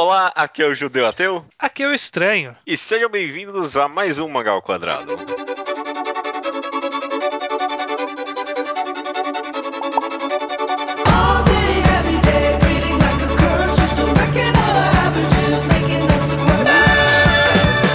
Olá, aqui é o Judeu Ateu. Aqui é o Estranho. E sejam bem-vindos a mais um Mangal Quadrado.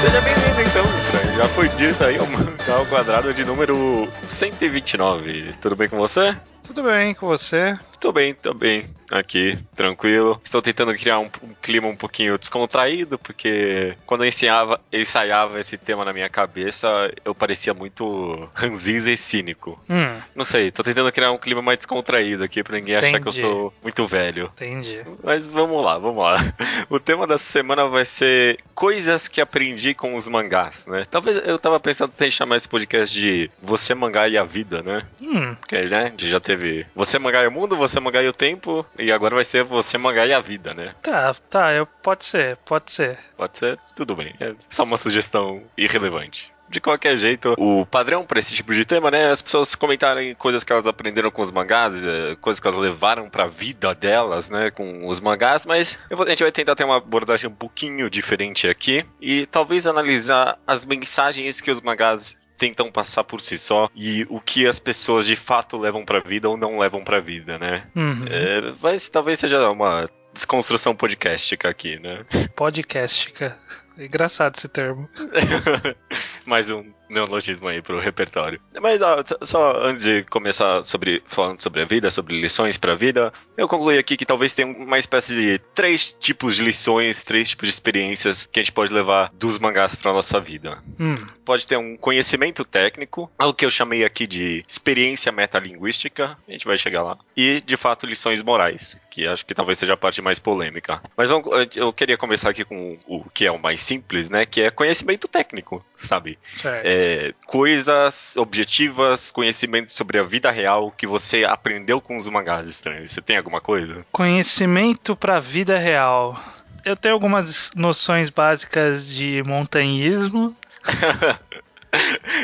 Seja bem-vindo então, Estranho. Já foi dito aí o Mangal Quadrado de número 129. Tudo bem com você? Tudo bem com você? Tô bem, tô bem. Aqui, tranquilo. Estou tentando criar um, um clima um pouquinho descontraído, porque quando eu ensaiava, ensaiava esse tema na minha cabeça, eu parecia muito ranzinza e cínico. Hum, Não sei, tô tentando criar um clima mais descontraído aqui pra ninguém achar que eu Entendi. sou muito velho. entendi. Mas vamos lá, vamos lá. O tema dessa semana vai ser coisas que aprendi com os mangás, né? Talvez eu tava pensando em chamar esse podcast de Você Mangá e a Vida, né? Hum, Porque, né, a gente já teve Você Mangá e o Mundo, Você Mangá e o Tempo, e agora vai ser Você Mangá e a Vida, né? tá, tá, eu, pode ser, pode ser. Pode ser? Tudo bem. É só uma sugestão irrelevante. De qualquer jeito, o padrão para esse tipo de tema, né? As pessoas comentarem coisas que elas aprenderam com os mangás, eh, coisas que elas levaram pra vida delas, né? Com os mangás, mas eu vou- a gente vai tentar ter uma abordagem um pouquinho diferente aqui e talvez analisar as mensagens que os mangás tentam passar por si só e o que as pessoas de fato levam pra vida ou não levam pra vida, né? Uhum. É, mas talvez seja uma desconstrução podcastica aqui, né? Podcastica. Engraçado esse termo. Mais um neologismo aí pro repertório. Mas ó, só- antes de começar sobre falando sobre a vida, sobre lições pra vida, eu concluí aqui que talvez tenha uma espécie de três tipos de lições, três tipos de experiências que a gente pode levar dos mangás pra nossa vida. Hum, Pode ter um conhecimento técnico, algo que eu chamei aqui de experiência metalinguística, a gente vai chegar lá, e de fato lições morais, que acho que talvez seja a parte mais polêmica. Mas vamos- eu queria começar aqui com o que é o mais simples, né, que é conhecimento técnico, sabe? É, coisas objetivas, conhecimento sobre a vida real que você aprendeu com os mangás estranhos. Você tem alguma coisa? Conhecimento pra vida real. Eu tenho algumas noções básicas de montanhismo.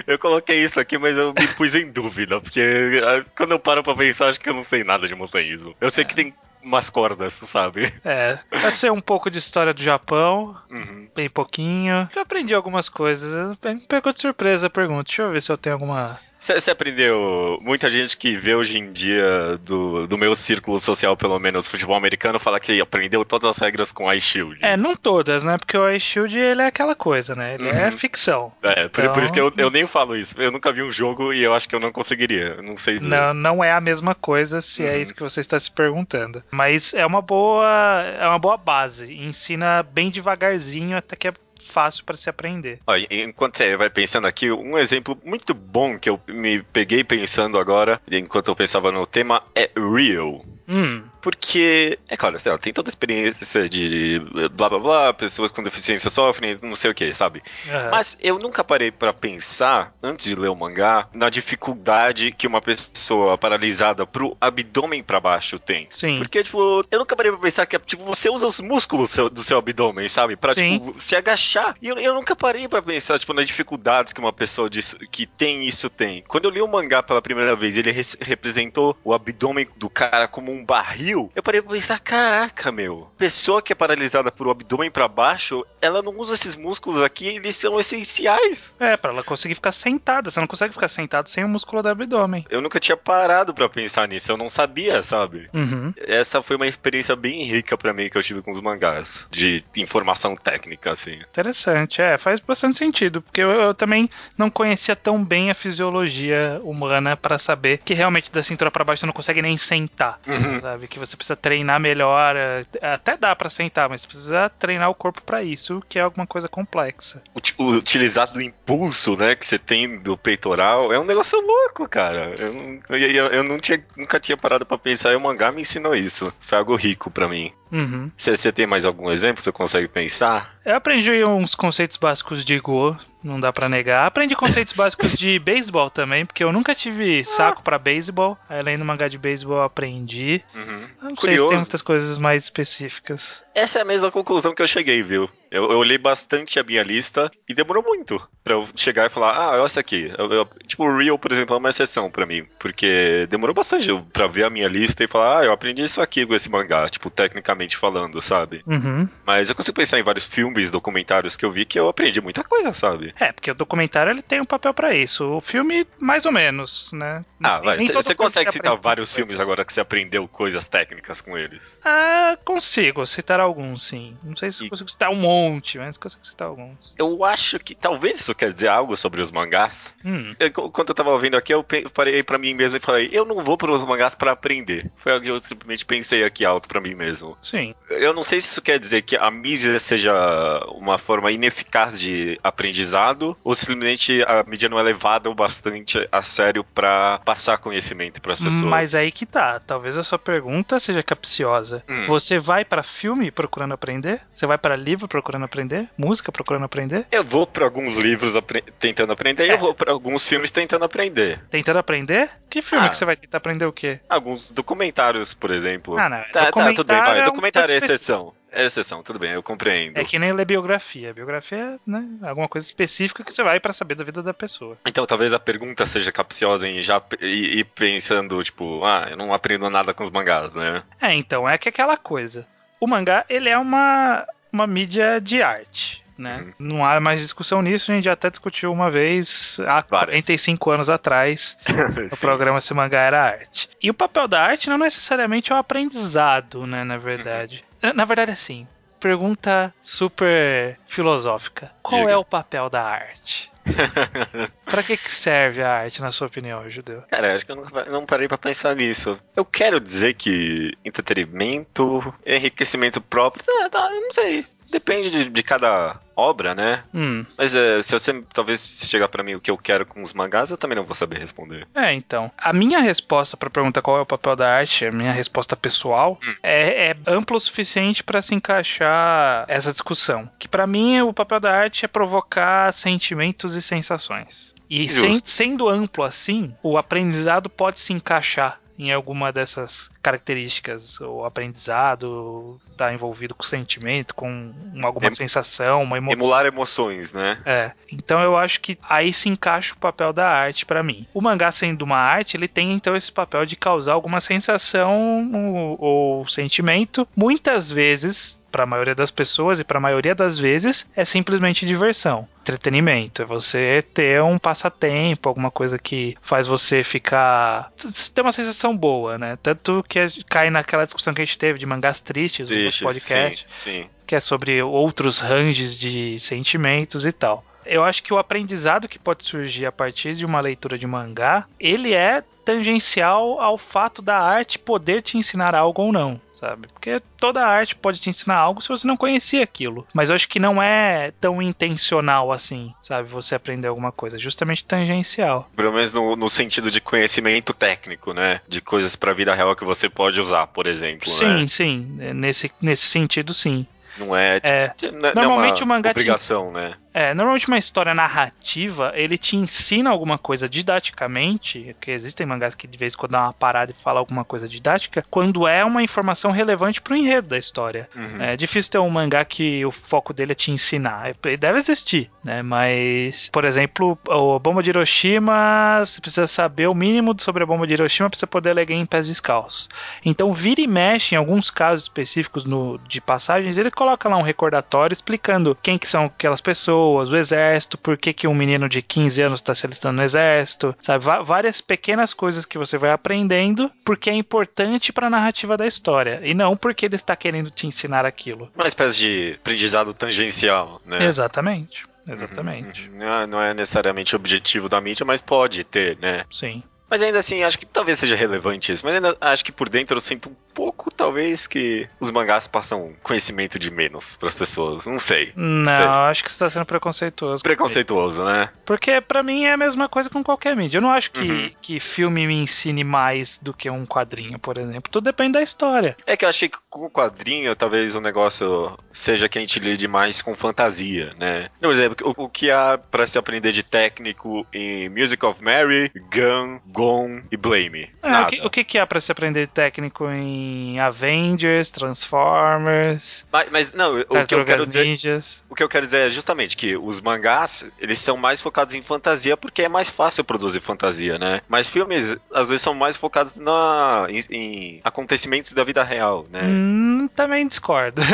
Eu coloquei isso aqui, mas eu me pus em dúvida, porque ah, quando eu paro pra pensar, acho que eu não sei nada de montanhismo. Eu sei que tem umas cordas, sabe? É, vai ser um pouco de história do Japão, Uhum. bem pouquinho. Eu aprendi algumas coisas. Me Pegou de surpresa a pergunta. Deixa eu ver se eu tenho alguma. Você aprendeu. Muita gente que vê hoje em dia do, do meu círculo social, pelo menos, futebol americano, fala que aprendeu todas as regras com Ice Shield. É, não todas, né? Porque o Ice Shield ele é aquela coisa, né? Ele é Uhum. ficção. É, por, por Então- isso que eu, eu nem falo isso. Eu nunca vi um jogo e eu acho que eu não conseguiria. Não sei dizer. Não, não é a mesma coisa se é Uhum. isso que você está se perguntando. Mas é uma boa, é uma boa base. Ensina bem devagarzinho até que é fácil para se aprender. Enquanto você vai pensando aqui, um exemplo muito bom que eu me peguei pensando agora, enquanto eu pensava no tema, é Real. Hum, Porque, é claro, sei lá, tem toda a experiência de blá blá blá, pessoas com deficiência sofrem, não sei o que, sabe? aham. Mas eu nunca parei pra pensar, antes de ler o mangá, na dificuldade que uma pessoa paralisada pro abdômen pra baixo tem. Sim. Porque, tipo, eu nunca parei pra pensar que, tipo, você usa os músculos seu- do seu abdômen, sabe? Pra, Sim. tipo, se agachar. E eu, eu nunca parei pra pensar, tipo, nas dificuldades que uma pessoa disso, que tem isso tem. Quando eu li o mangá pela primeira vez, ele res- representou o abdômen do cara como um barril. Eu parei pra pensar, caraca, meu. Pessoa que é paralisada por o abdômen pra baixo, ela não usa esses músculos aqui, eles são essenciais. É, pra ela conseguir ficar sentada. Você não consegue ficar sentado sem o músculo do abdômen. Eu nunca tinha parado pra pensar nisso, eu não sabia, sabe? Uhum. Essa foi uma experiência bem rica pra mim que eu tive com os mangás, de informação técnica, assim. Interessante, é, faz bastante sentido, porque eu, eu também não conhecia tão bem a fisiologia humana pra saber que realmente da cintura pra baixo você não consegue nem sentar, Uhum. Sabe? Que você precisa treinar melhor, é, até dá pra sentar, mas precisa treinar o corpo pra isso, que é alguma coisa complexa. Ut- Utilizar do impulso, né, que você tem do peitoral, é um negócio louco, cara. Eu, eu, eu- não tinha, nunca tinha parado pra pensar e o mangá me ensinou isso. Foi algo rico pra mim. Uhum. Você você tem mais algum exemplo? Você consegue pensar? Eu aprendi uns conceitos básicos de Go, não dá pra negar. Aprendi conceitos básicos de beisebol também, porque eu nunca tive saco pra beisebol. Aí lendo mangá de beisebol aprendi. Uhum. Não sei se Curioso. tem muitas coisas mais específicas. Essa é a mesma conclusão que eu cheguei, viu? Eu, eu olhei bastante a minha lista e demorou muito pra eu chegar e falar, ah, olha essa aqui. Eu- eu- tipo, o Real, por exemplo, é uma exceção pra mim, porque demorou bastante pra ver a minha lista e falar, ah, eu aprendi isso aqui com esse mangá, tipo, tecnicamente falando, sabe? Uhum. Mas eu consigo pensar em vários filmes, documentários que eu vi que eu aprendi muita coisa, sabe? É, porque o documentário ele tem um papel pra isso. O filme, mais ou menos, né? Ah, vai, você consegue citar vários coisa. filmes agora que você aprendeu coisas técnicas com eles? Ah, consigo citar alguns, sim. Não sei se E- consigo citar um monte, mas consigo citar alguns. Eu acho que talvez isso quer dizer algo sobre os mangás. Hum, Eu, Quando eu tava ouvindo aqui, eu parei pra mim mesmo e falei, eu não vou pros mangás pra aprender. Foi algo que eu simplesmente pensei aqui alto pra mim mesmo. sim. Eu não sei se isso quer dizer que a mídia seja uma forma ineficaz de aprendizado ou simplesmente a mídia não é levada o bastante a sério pra passar conhecimento pras pessoas. Mas aí que tá. Talvez a sua pergunta seja capciosa. Hum. Você vai pra filme procurando aprender? Você vai pra livro procurando aprender? Música procurando aprender? Eu vou pra alguns livros apre- tentando aprender e É. eu vou pra alguns filmes tentando aprender. Tentando aprender? Que filme Ah. que você vai tentar aprender o quê? Alguns documentários, por exemplo. Ah, não. Tá, tá, tudo bem, documentário vai. é um Documentário é exceção. É exceção, tudo bem, eu compreendo. É que nem ler biografia. Biografia é né, alguma coisa específica que você vai pra saber da vida da pessoa. Então talvez a pergunta seja capciosa em já p- e, e pensando, tipo, ah, eu não aprendo nada com os mangás, né? É, então, é que aquela coisa. O mangá, ele é uma, uma mídia de arte. Né? Uhum. Não há mais discussão nisso, a gente já até discutiu uma vez há Várias. 45 anos atrás no Sim. programa Se Mangá Era Arte. E o papel da arte não necessariamente é o aprendizado, né, na verdade. Uhum. Na- Na verdade, assim, pergunta super filosófica. Qual Diga. é o papel da arte? Pra que, que serve a arte, na sua opinião, Judeu? Cara, acho que eu nunca- não parei pra pensar nisso. Eu quero dizer que entretenimento, enriquecimento próprio, tá, tá, não sei. Depende de, de cada obra, né? Hum, Mas é, se você talvez chegar pra mim o que eu quero com os mangás, eu também não vou saber responder. É, então. A minha resposta pra pergunta qual é o papel da arte, a minha resposta pessoal, é, é ampla o suficiente pra se encaixar essa discussão. Que pra mim o papel da arte é provocar sentimentos e sensações. E sem- sendo amplo assim, o aprendizado pode se encaixar em alguma dessas características. O aprendizado está envolvido com sentimento, com alguma Em- sensação, uma emoção. Emular emoções, né? É. Então eu acho que aí se encaixa o papel da arte pra mim. O mangá sendo uma arte, ele tem então esse papel de causar alguma sensação ou sentimento. Muitas vezes, pra maioria das pessoas e pra maioria das vezes, é simplesmente diversão, entretenimento. É você ter um passatempo, alguma coisa que faz você ficar ter uma sensação boa, né? Tanto que cai naquela discussão que a gente teve de mangás tristes no Triste, podcast sim, sim. que é sobre outros ranges de sentimentos e tal. Eu acho que o aprendizado que pode surgir a partir de uma leitura de mangá, ele é tangencial ao fato da arte poder te ensinar algo ou não, sabe? Porque toda arte pode te ensinar algo se você não conhecia aquilo. Mas eu acho que não é tão intencional assim, sabe? Você aprender alguma coisa, justamente tangencial. Pelo menos no, no sentido de conhecimento técnico, né? De coisas pra vida real que você pode usar, por exemplo. Sim, né? sim, nesse, nesse sentido sim. Não é. É. não é Normalmente uma o mangá te obrigação, né? É, normalmente uma história narrativa, ele te ensina alguma coisa didaticamente, que existem mangás que de vez em quando dá uma parada e fala alguma coisa didática, quando é uma informação relevante pro enredo da história. Uhum. É difícil ter um mangá que o foco dele é te ensinar. Ele deve existir, né? Mas, por exemplo, a bomba de Hiroshima, você precisa saber o mínimo sobre a bomba de Hiroshima pra você poder ler em pés descalços. Então, vira e mexe, em alguns casos específicos no, de passagens, ele coloca lá um recordatório explicando quem que são aquelas pessoas, o exército, por que, que um menino de 15 anos está se alistando no exército, sabe? Va- várias pequenas coisas que você vai aprendendo porque é importante para a narrativa da história e não porque ele está querendo te ensinar aquilo. Uma espécie de aprendizado tangencial, né? Exatamente. Exatamente. Uhum. É- não é necessariamente objetivo da mídia, mas pode ter, né? Sim. Mas ainda assim, acho que talvez seja relevante isso. Mas ainda acho que por dentro eu sinto um pouco, talvez, que os mangás passam conhecimento de menos pras pessoas. Não sei. Não, Sei. acho que você está sendo preconceituoso. Preconceituoso, né? Porque pra mim é a mesma coisa com qualquer mídia. Eu não acho que, Uhum. que filme me ensine mais do que um quadrinho, por exemplo. Tudo depende da história. É que eu acho que com o quadrinho, talvez o negócio seja que a gente lide mais com fantasia, né? Por exemplo, o, o que há pra se aprender de técnico em Music of Mary, Gun, Gon e Blame. É, o, que, o que que é pra se aprender técnico em Avengers, Transformers, Mas, mas não, o que eu quero dizer. Ninjas? O que eu quero dizer é justamente que os mangás, eles são mais focados em fantasia porque é mais fácil produzir fantasia, né? Mas filmes, às vezes, são mais focados na, em, em acontecimentos da vida real, né? Hum, também discordo.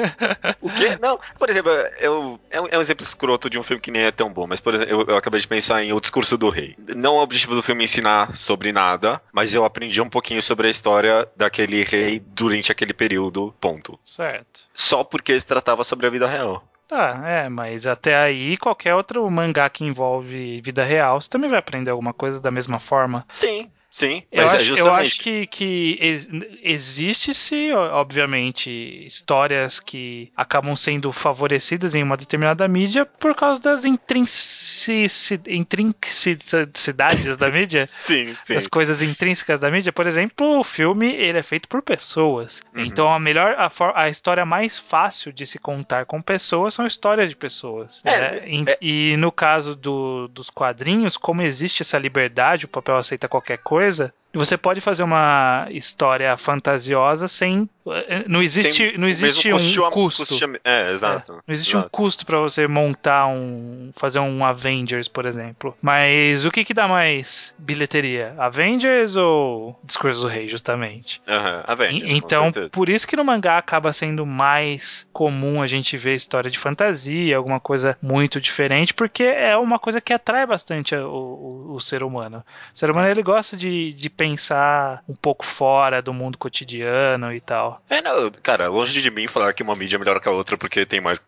O quê? Não, por exemplo, eu, é, um, é um exemplo escroto de um filme que nem é tão bom, mas, por exemplo, eu, eu acabei de pensar em O Discurso do Rei. Não é o objetivo do filme ensinar sobre nada, mas eu aprendi um pouquinho sobre a história daquele rei durante aquele período, ponto. certo. Só porque se tratava sobre a vida real. Tá, é, mas até aí qualquer outro mangá que envolve vida real, você também vai aprender alguma coisa da mesma forma. Sim, sim. Eu Mas é acho, eu acho que, que ex- existe-se, obviamente, histórias que acabam sendo favorecidas em uma determinada mídia por causa das intrinsicidades da mídia. Sim, sim. as coisas intrínsecas da mídia. Por exemplo, o filme ele é feito por pessoas. Uhum. Então a melhor a, a história mais fácil de se contar com pessoas são histórias de pessoas. É, né? Em- é- E no caso do- dos quadrinhos, como existe essa liberdade, o papel aceita qualquer coisa. empresa Você pode fazer uma história fantasiosa sem. eh, Não existe, Sem não existe um custo. custeio- É, exato. Não existe um exato. custo pra você montar um. fazer um Avengers, por exemplo. Mas o que que dá mais bilheteria? Avengers ou Discurso do Rei, justamente? Aham, Avengers, E- então, por isso que no mangá acaba sendo mais comum a gente ver história de fantasia, alguma coisa muito diferente, porque é uma coisa que atrai bastante o, o- o ser humano. O ser humano ele gosta de, de pensar um pouco fora do mundo cotidiano e tal. É, não, cara, longe de mim falar que uma mídia é melhor que a outra porque tem mais.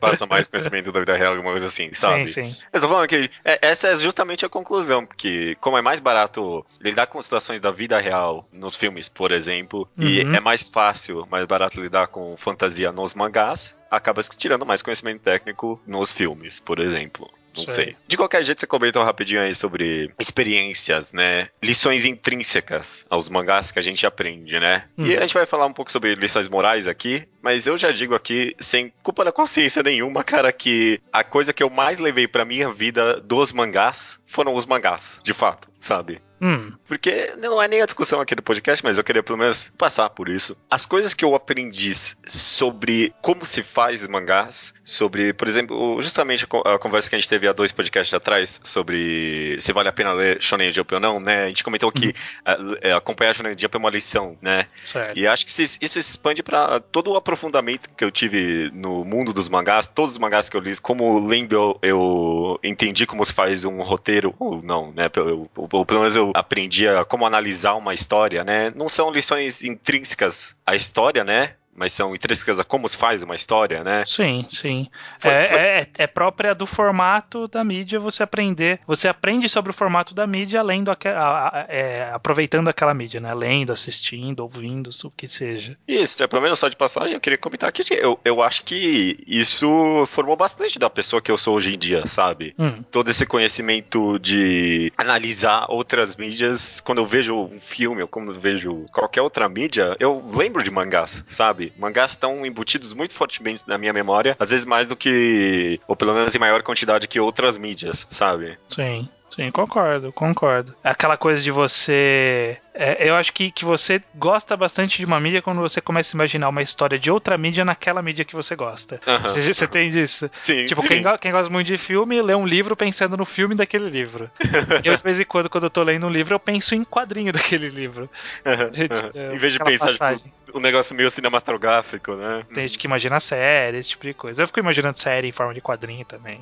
passa mais conhecimento da vida real, alguma coisa assim, sabe? Sim, sim. Eu tô falando que é, essa é justamente a conclusão, porque como é mais barato lidar com situações da vida real nos filmes, por exemplo, e Uhum. é mais fácil, mais barato lidar com fantasia nos mangás, acaba tirando mais conhecimento técnico nos filmes, por exemplo. Não Sei. sei. De qualquer jeito, você comentou rapidinho aí sobre experiências, né? Lições intrínsecas aos mangás que a gente aprende, né? E Hum. a gente vai falar um pouco sobre lições morais aqui, mas eu já digo aqui, sem culpa da consciência nenhuma, cara, que a coisa que eu mais levei pra minha vida dos mangás foram os mangás, de fato, sabe? Hum, Porque não é nem a discussão aqui do podcast, mas eu queria pelo menos passar por isso. As coisas que eu aprendi sobre como se faz mangás, sobre, por exemplo, justamente a co- a conversa que a gente teve há dois podcasts atrás sobre se vale a pena ler Shonen Jump ou não, né? A gente comentou que ah, é, acompanhar Shonen Jump é uma lição, né? certo. E acho que isso se expande pra todo o aprofundamento que eu tive no mundo dos mangás, todos os mangás que eu li, como lendo eu, eu entendi como se faz um roteiro, ou não, né? Eu, ou, ou pelo menos eu aprendi a como analisar uma história, né? Não são lições intrínsecas à história, né? Mas são intrínsecas a como se faz uma história, né? Sim, sim. Foi- é, foi- é- é própria do formato da mídia você aprender. Você aprende sobre o formato da mídia lendo aque- a- a- é, aproveitando aquela mídia, né? Lendo, assistindo, ouvindo, o que seja. Isso, é, pelo menos só de passagem, eu queria comentar que eu, eu acho que isso formou bastante da pessoa que eu sou hoje em dia, sabe? Hum, todo esse conhecimento de analisar outras mídias, quando eu vejo um filme ou quando eu vejo qualquer outra mídia, eu lembro de mangás, sabe? Mangás estão embutidos muito fortemente na minha memória, às vezes mais do que, ou pelo menos em maior quantidade que outras mídias, sabe? sim. Sim, concordo, concordo. Aquela coisa de você. é, eu acho que, que você gosta bastante de uma mídia quando você começa a imaginar uma história de outra mídia naquela mídia que você gosta. Você, você tem disso? Sim, Tipo, sim. quem, quem gosta muito de filme, lê um livro pensando no filme daquele livro. eu, de vez em quando, quando eu tô lendo um livro, eu penso em quadrinho daquele livro. É, aham. em vez de pensar passagem. tipo, um negócio meio cinematográfico, né? Tem gente que imagina série, esse tipo de coisa. Eu fico imaginando série em forma de quadrinho também.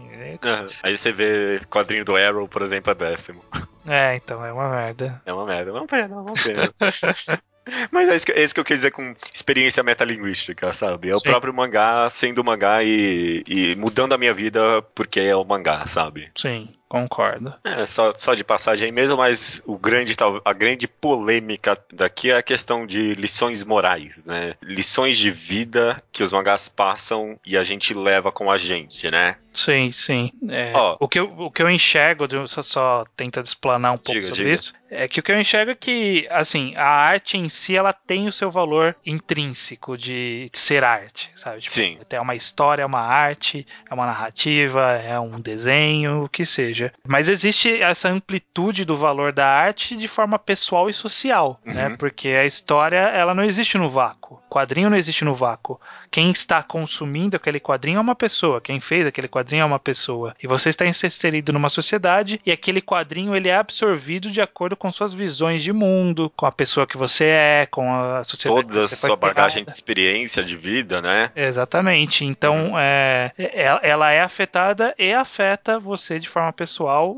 Aí você vê quadrinho do Arrow, por exemplo, é péssimo. É, então, é uma merda. É uma merda, não pena, não pena. Mas é isso, que, é isso que eu quis dizer com experiência metalinguística, sabe? É o Sim. próprio mangá sendo mangá e, e mudando a minha vida porque é o mangá, sabe? Sim, concordo. É, só, só de passagem aí mesmo, mas o grande, a grande polêmica daqui é a questão de lições morais, né? Lições de vida que os mangás passam e a gente leva com a gente, né? Sim, sim. É, Ó. o, que eu, o que eu enxergo, só, só tenta explanar um pouco Diga, sobre diga. isso, é que o que eu enxergo é que, assim, a arte em si, ela tem o seu valor intrínseco de ser arte, sabe? Tipo, Sim. É uma história, é uma arte, é uma narrativa, é um desenho, o que seja. Seja. Mas existe essa amplitude do valor da arte de forma pessoal e social, né? Uhum. Porque a história, ela não existe no vácuo. O quadrinho não existe no vácuo. Quem está consumindo aquele quadrinho é uma pessoa. Quem fez aquele quadrinho é uma pessoa. E você está inserido numa sociedade e aquele quadrinho ele é absorvido de acordo com suas visões de mundo, com a pessoa que você é, com a sociedade Toda a que você foi sua bagagem de experiência de vida, né? Exatamente. Então, é, é- ela é afetada e afeta você de forma pessoal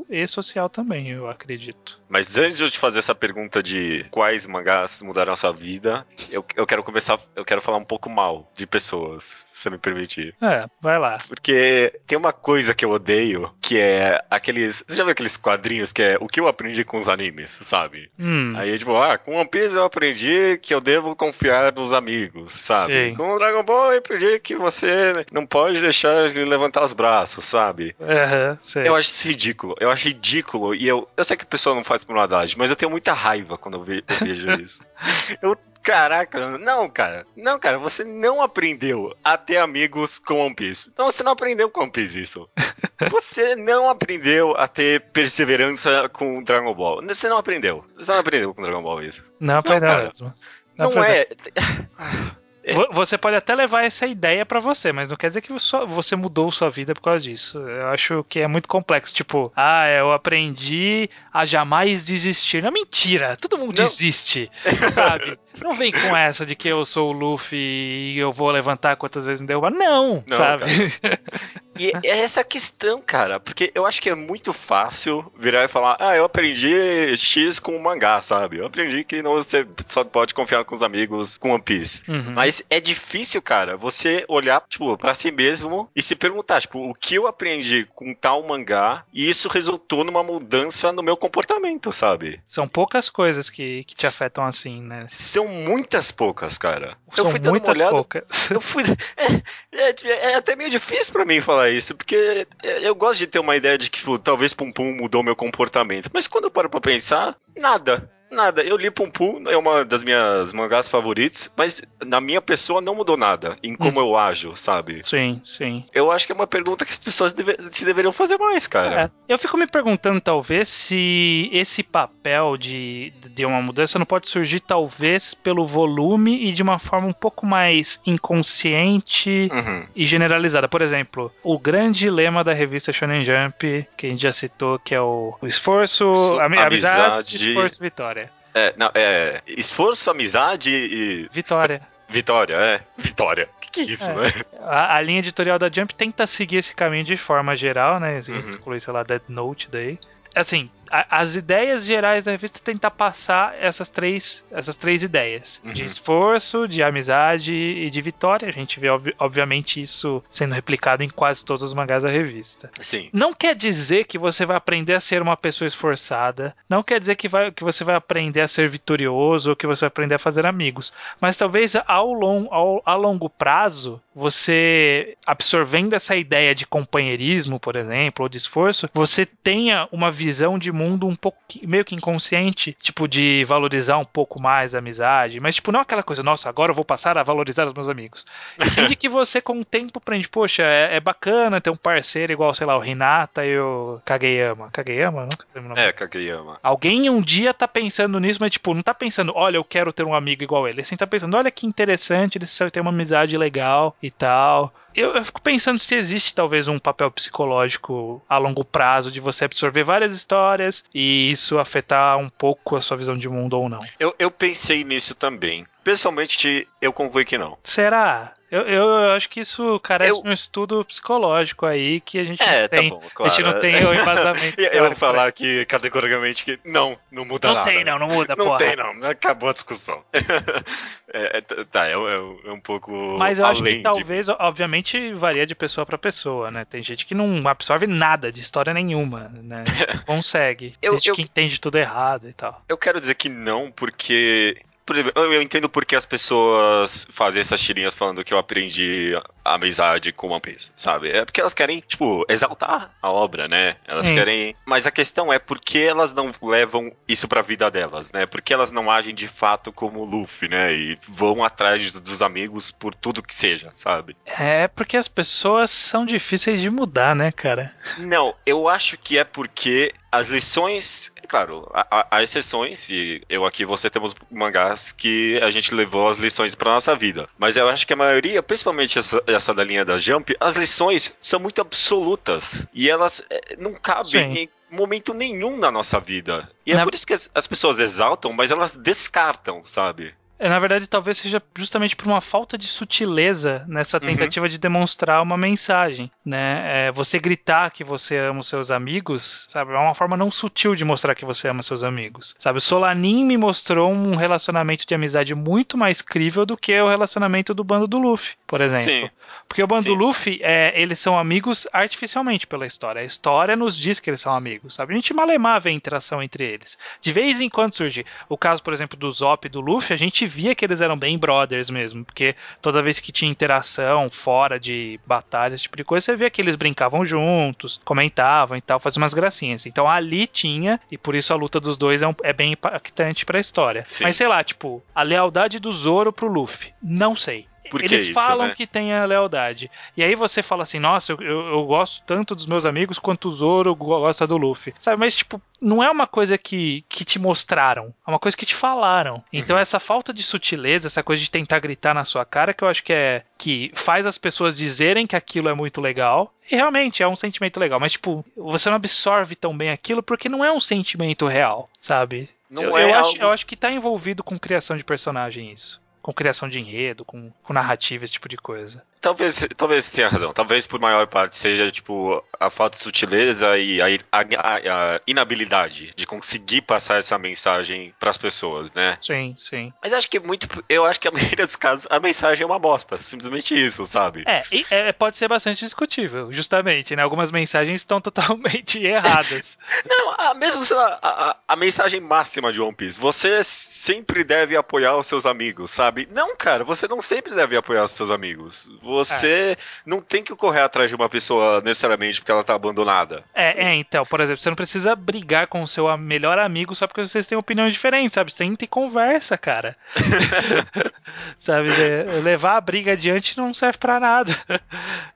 e social também, eu acredito. Mas antes de eu te fazer essa pergunta de quais mangás mudaram a sua vida, eu, eu quero começar, eu quero falar um pouco mal de pessoas, se você me permitir. É, vai lá. Porque tem uma coisa que eu odeio, que é aqueles. Você já viu aqueles quadrinhos que é o que eu aprendi com os animes, sabe? Hum, Aí, tipo, ah, com One Piece eu aprendi que eu devo confiar nos amigos, sabe? Sei. Com Dragon Ball eu aprendi que você não pode deixar de levantar os braços, sabe? aham, sei. Eu acho isso ridículo. Eu acho ridículo. E eu, eu sei que a pessoa não faz por maldade, mas eu tenho muita raiva quando eu, ve- eu vejo isso. eu. Caraca, não, cara. Não, cara, você não aprendeu a ter amigos com One Piece. Não, você não aprendeu com One Piece isso. Você não aprendeu a ter perseverança com Dragon Ball. Você não aprendeu. Você não aprendeu com Dragon Ball isso. Não aprendeu mesmo. Não, aprendeu. é. É. Vo- Você pode até levar essa ideia pra você, mas não quer dizer que você mudou sua vida por causa disso. Eu acho que é muito complexo. Tipo, ah, eu aprendi a jamais desistir. Não, mentira! Todo mundo Não. desiste, sabe? Não vem com essa de que eu sou o Luffy e eu vou levantar quantas vezes me derrubar. Não, Não, sabe? E é essa questão, cara, porque eu acho que é muito fácil virar e falar, ah, eu aprendi X com o mangá, sabe? Eu aprendi que não, você só pode confiar com os amigos com One Piece. Uhum. Mas é difícil, cara, você olhar, tipo, pra si mesmo e se perguntar, tipo, o que eu aprendi com tal mangá e isso resultou numa mudança no meu comportamento, sabe? São poucas coisas que, que te afetam assim, né? São muitas poucas, cara. São eu fui dando uma muitas olhada, poucas. eu fui. É, é- é até meio difícil pra mim falar isso, porque eu gosto de ter uma ideia de que, tipo, talvez Pum Pum mudou meu comportamento. Mas quando eu paro pra pensar, nada. Nada. Eu li Pum Pum, é uma das minhas mangás favoritas, mas na minha pessoa não mudou nada em como eu ajo, sabe? Sim, sim. Eu acho que é uma pergunta que as pessoas deve- se deveriam fazer mais, cara. É, eu fico me perguntando, talvez, se esse papel de, de uma mudança não pode surgir, talvez, pelo volume e de uma forma um pouco mais inconsciente Uhum. e generalizada. Por exemplo, o grande lema da revista Shonen Jump, que a gente já citou, que é o, esforço, ami- amizade, amizade. esforço, vitória. É, não, é. Esforço, amizade e. Vitória. Vitória, é. Vitória. O que, que é isso, É. né? A, a linha editorial da Jump tenta seguir esse caminho de forma geral, né? Uhum. Exclui, sei lá, Dead Note daí. Assim, a- as ideias gerais da revista tentar passar essas três, essas três ideias: de Uhum. esforço, de amizade e de vitória. A gente vê, obvi- obviamente, isso sendo replicado em quase todos os mangás da revista. Sim. Não quer dizer que você vai aprender a ser uma pessoa esforçada. Não quer dizer que, vai, que você vai aprender a ser vitorioso ou que você vai aprender a fazer amigos. Mas talvez ao, long, ao a longo prazo, você absorvendo essa ideia de companheirismo, por exemplo, ou de esforço, você tenha uma visão de mundo um pouco meio que inconsciente, tipo de valorizar um pouco mais a amizade, mas tipo não aquela coisa, nossa, agora eu vou passar a valorizar os meus amigos. E sim de que você com o tempo aprende, poxa, é, é bacana ter um parceiro igual, sei lá, o Hinata e o Kageyama. Kageyama? Nunca lembro o nome. É, Kageyama. Alguém um dia tá pensando nisso, mas tipo, não tá pensando, olha, eu quero ter um amigo igual ele. Assim, tá pensando, olha que interessante, eles têm uma amizade legal e tal. Eu, eu fico pensando se existe talvez um papel psicológico a longo prazo de você absorver várias histórias e isso afetar um pouco a sua visão de mundo ou não. Eu, eu pensei nisso também. Pessoalmente, eu concluí que não. Será? Eu, eu acho que isso carece Eu- de um estudo psicológico aí que a gente É, não tá tem. bom, A claro. gente não tem o embasamento. Eu- vou pra falar aqui categoricamente que não, não muda Não nada. tem, não, não muda, Não porra. tem, não. Acabou a discussão. É, é, tá, é, é- é um pouco. Mas eu acho que de- talvez, obviamente, varia de pessoa pra pessoa, né? Tem gente que não absorve nada de história nenhuma, né? Não consegue. Tem Eu- gente eu- que entende tudo errado e tal. Eu quero dizer que não, porque. Eu, entendo porque as pessoas fazem essas tirinhas falando que eu aprendi a amizade com One Piece, sabe? É porque elas querem, tipo, exaltar a obra, né? Elas Sim. querem. Mas a questão é por que elas não levam isso pra vida delas, né? Por que elas não agem de fato como o Luffy, né? E vão atrás dos amigos por tudo que seja, sabe? É porque as pessoas são difíceis de mudar, né, cara? Não, eu acho que é porque as lições. é Claro, há, há- exceções, e eu aqui e você temos mangás que a gente levou as lições pra nossa vida. Mas eu acho que a maioria, principalmente essa, essa da linha da Jump, as lições são muito absolutas. E elas eh, não cabem Sim. em momento nenhum na nossa vida. E é Na- por isso que as, as pessoas exaltam, mas elas descartam, sabe? É, Na verdade, talvez seja justamente por uma falta de sutileza nessa Uhum. tentativa de demonstrar uma mensagem, né? É, você gritar que você ama os seus amigos, sabe? É uma forma não sutil de mostrar que você ama seus amigos, sabe? O Solanin me mostrou um relacionamento de amizade muito mais crível do que o relacionamento do bando do Luffy, por exemplo. Sim. Porque o bando do Sim. Luffy, é, eles são amigos artificialmente pela história. A história nos diz que eles são amigos, sabe? A gente malemar vê a interação entre eles. De vez em quando surge o caso, por exemplo, do Zop e do Luffy, a gente via que eles eram bem brothers mesmo, porque toda vez que tinha interação fora de batalha, esse tipo de coisa, você via que eles brincavam juntos, comentavam e tal, faziam umas gracinhas. Então ali tinha, e por isso a luta dos dois é, um- é bem impactante pra história. Sim. Mas sei lá, tipo, a lealdade do Zoro pro Luffy, não sei. Por que Eles isso, falam né? que tem a lealdade. E aí você fala assim, nossa, eu, eu, eu gosto tanto dos meus amigos quanto o Zoro gosta do Luffy. Sabe, mas tipo, não é uma coisa que, que te mostraram, é uma coisa que te falaram. Então Uhum. essa falta de sutileza, essa coisa de tentar gritar na sua cara, que eu acho que é que faz as pessoas dizerem que aquilo é muito legal. E realmente é um sentimento legal, mas tipo, você não absorve tão bem aquilo porque não é um sentimento real, sabe? Não eu, é eu acho, algo- eu acho que tá envolvido com criação de personagem isso. Com criação de enredo, com, com narrativa, esse tipo de coisa. Talvez, talvez tenha razão. Talvez por maior parte seja tipo a falta de sutileza e a, a- a inabilidade de conseguir passar essa mensagem pras pessoas, né? Sim, sim. Mas acho que muito, eu acho que a maioria dos casos a mensagem é uma bosta, simplesmente isso, sabe? É, e, é, pode ser bastante discutível, justamente, né? Algumas mensagens estão totalmente erradas. Não, a, mesmo sei lá, a, a- a mensagem máxima de One Piece, você sempre deve apoiar os seus amigos, sabe? Não, cara, você não sempre deve apoiar os seus amigos. Você não tem que correr atrás de uma pessoa necessariamente porque ela tá abandonada. É, é, então, por exemplo, você não precisa brigar com o seu melhor amigo só porque vocês têm opiniões diferentes, sabe? Senta e conversa, cara. sabe? le- Levar a briga adiante não serve pra nada.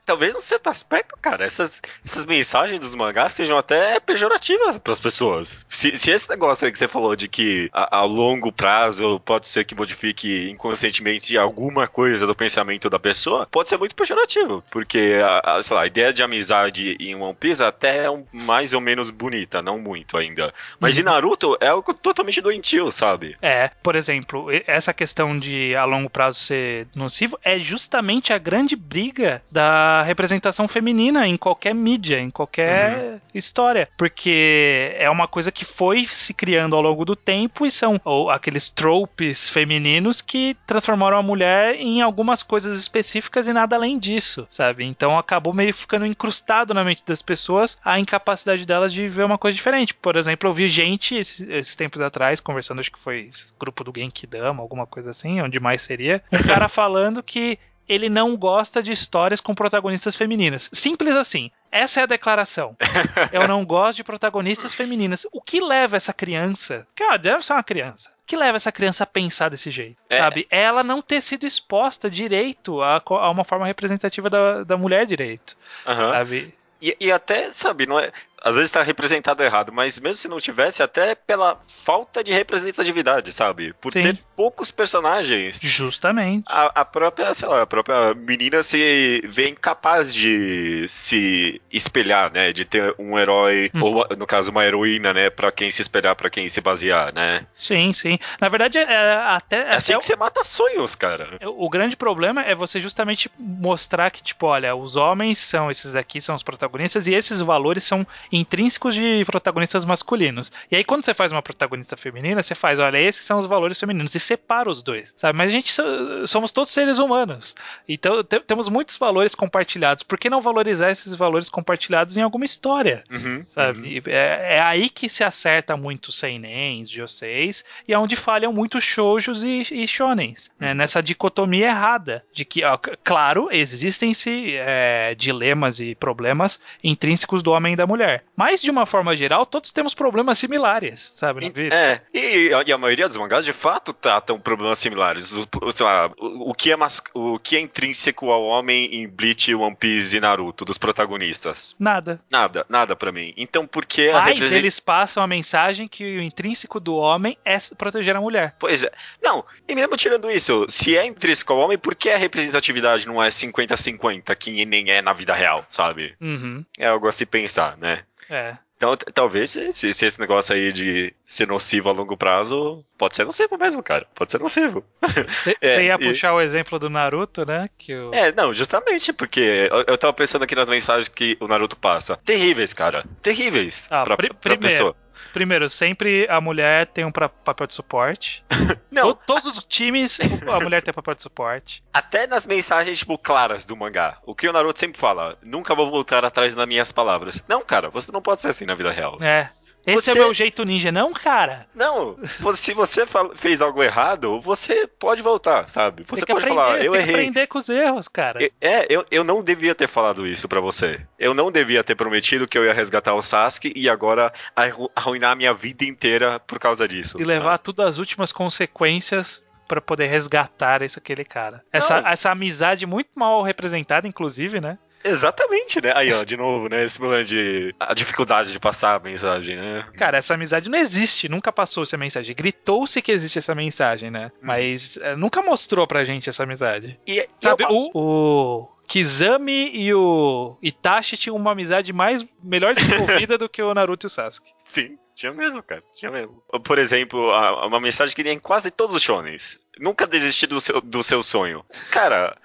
Talvez, num certo aspecto, cara, essas, essas mensagens dos mangás sejam até pejorativas pras pessoas. Se, se esse negócio aí que você falou de que a, a longo prazo pode ser que modifique inconscientemente alguma coisa do pensamento da pessoa, pode ser muito pejorativo. Porque, a, a, sei lá, a ideia de amizade em One Piece até é um- mais ou menos bonita, não muito ainda. Mas em Naruto é algo totalmente doentio, sabe? É, por exemplo, essa questão de a longo prazo ser nocivo é justamente a grande briga da representação feminina em qualquer mídia, em qualquer história, porque é uma coisa que foi se criando ao longo do tempo e são ou, aqueles tropes femininos que transformaram a mulher em algumas coisas específicas e nada além disso, sabe? Então acabou meio ficando incrustado na mente das pessoas a incapacidade delas de ver uma coisa diferente. Por exemplo, eu vi gente esses, esses tempos atrás conversando, acho que foi grupo do Genkidama, alguma coisa assim, onde mais seria, um cara falando que ele não gosta de histórias com protagonistas femininas. Simples assim. Essa é a declaração. Eu não gosto de protagonistas femininas. O que leva essa criança, que ela deve ser uma criança, o que leva essa criança a pensar desse jeito? É. Sabe? Ela não ter sido exposta direito a, a uma forma representativa da, da mulher direito. Aham. Sabe? E, e até, sabe, não é. Às vezes tá representado errado, mas mesmo se não tivesse, até pela falta de representatividade, sabe? Por Sim. ter poucos personagens. Justamente. A, a própria, sei lá, a própria menina se vê incapaz de se espelhar, né? De ter um herói, Hum. ou no caso, uma heroína, né? Pra quem se espelhar, pra quem se basear, né? Sim, sim. Na verdade, é, até, É assim até que você mata sonhos, cara. O grande problema é você justamente mostrar que, tipo, olha, os homens são esses daqui, são os protagonistas, e esses valores são intrínsecos de protagonistas masculinos. E aí, quando você faz uma protagonista feminina, você faz, olha, esses são os valores femininos, e separa os dois, sabe? Mas a gente so- somos todos seres humanos. Então, te- temos muitos valores compartilhados. Por que não valorizar esses valores compartilhados em alguma história? Uhum, Sabe? É, é aí que se acerta muito seinens, joseis, e é onde falham muito shoujos e, e shonens, né? nessa dicotomia errada, de que, ó, claro, existem-se é, dilemas e problemas intrínsecos do homem e da mulher, mas de uma forma geral, todos temos problemas similares, sabe? vida? É, e, e a maioria dos mangás de fato tratam problemas similares. O, sei lá, o, o que é mas, o que é intrínseco ao homem em Bleach, One Piece e Naruto, dos protagonistas? Nada. Nada, nada pra mim. Então por que Mas represent- eles passam a mensagem que o intrínseco do homem é proteger a mulher. Pois é. Não, e mesmo tirando isso, se é intrínseco ao homem, por que a representatividade não é 50-50, que nem é na vida real, sabe? Uhum. É algo a se pensar, né? É. Então, talvez, se, se esse negócio aí de ser nocivo a longo prazo, pode ser nocivo mesmo, cara. Pode ser nocivo. Você É, ia e- puxar o exemplo do Naruto, né? Que. É, não, justamente porque eu, eu tava pensando aqui nas mensagens que o Naruto passa. Terríveis, cara. Terríveis Ah, pra, pra primeiro. pessoa. Primeiro, sempre a mulher tem um pra- papel de suporte. Não, To- todos os times, a mulher tem papel de suporte. até nas mensagens, tipo, claras do mangá. O que o Naruto sempre fala, nunca vou voltar atrás das minhas palavras. Não, cara, você não pode ser assim na vida real. É. Esse é Você- o meu jeito ninja, não, cara? Não, se você fez algo errado, você pode voltar, sabe? Você que pode aprender, falar, eu tem que errei. aprender com os erros, cara. É, eu, eu não devia ter falado isso pra você. Eu não devia ter prometido que eu ia resgatar o Sasuke e agora arru- arruinar a minha vida inteira por causa disso. E levar tudo às últimas consequências pra poder resgatar esse aquele cara. Essa, Não. essa amizade muito mal representada, inclusive, né? Exatamente, né? Aí, ó, de novo, né? Esse problema de. a dificuldade de passar a mensagem, né? Cara, essa amizade não existe, nunca passou essa mensagem. Gritou-se que existe essa mensagem, né? Mas é, nunca mostrou pra gente essa amizade. E, Sabe, eu- o, o Kizami e o Itachi tinham uma amizade mais melhor desenvolvida do que o Naruto e o Sasuke. Sim, tinha mesmo, cara. Tinha mesmo. Por exemplo, uma mensagem que tem em quase todos os shonens. Nunca desistir do seu, do seu sonho. Cara,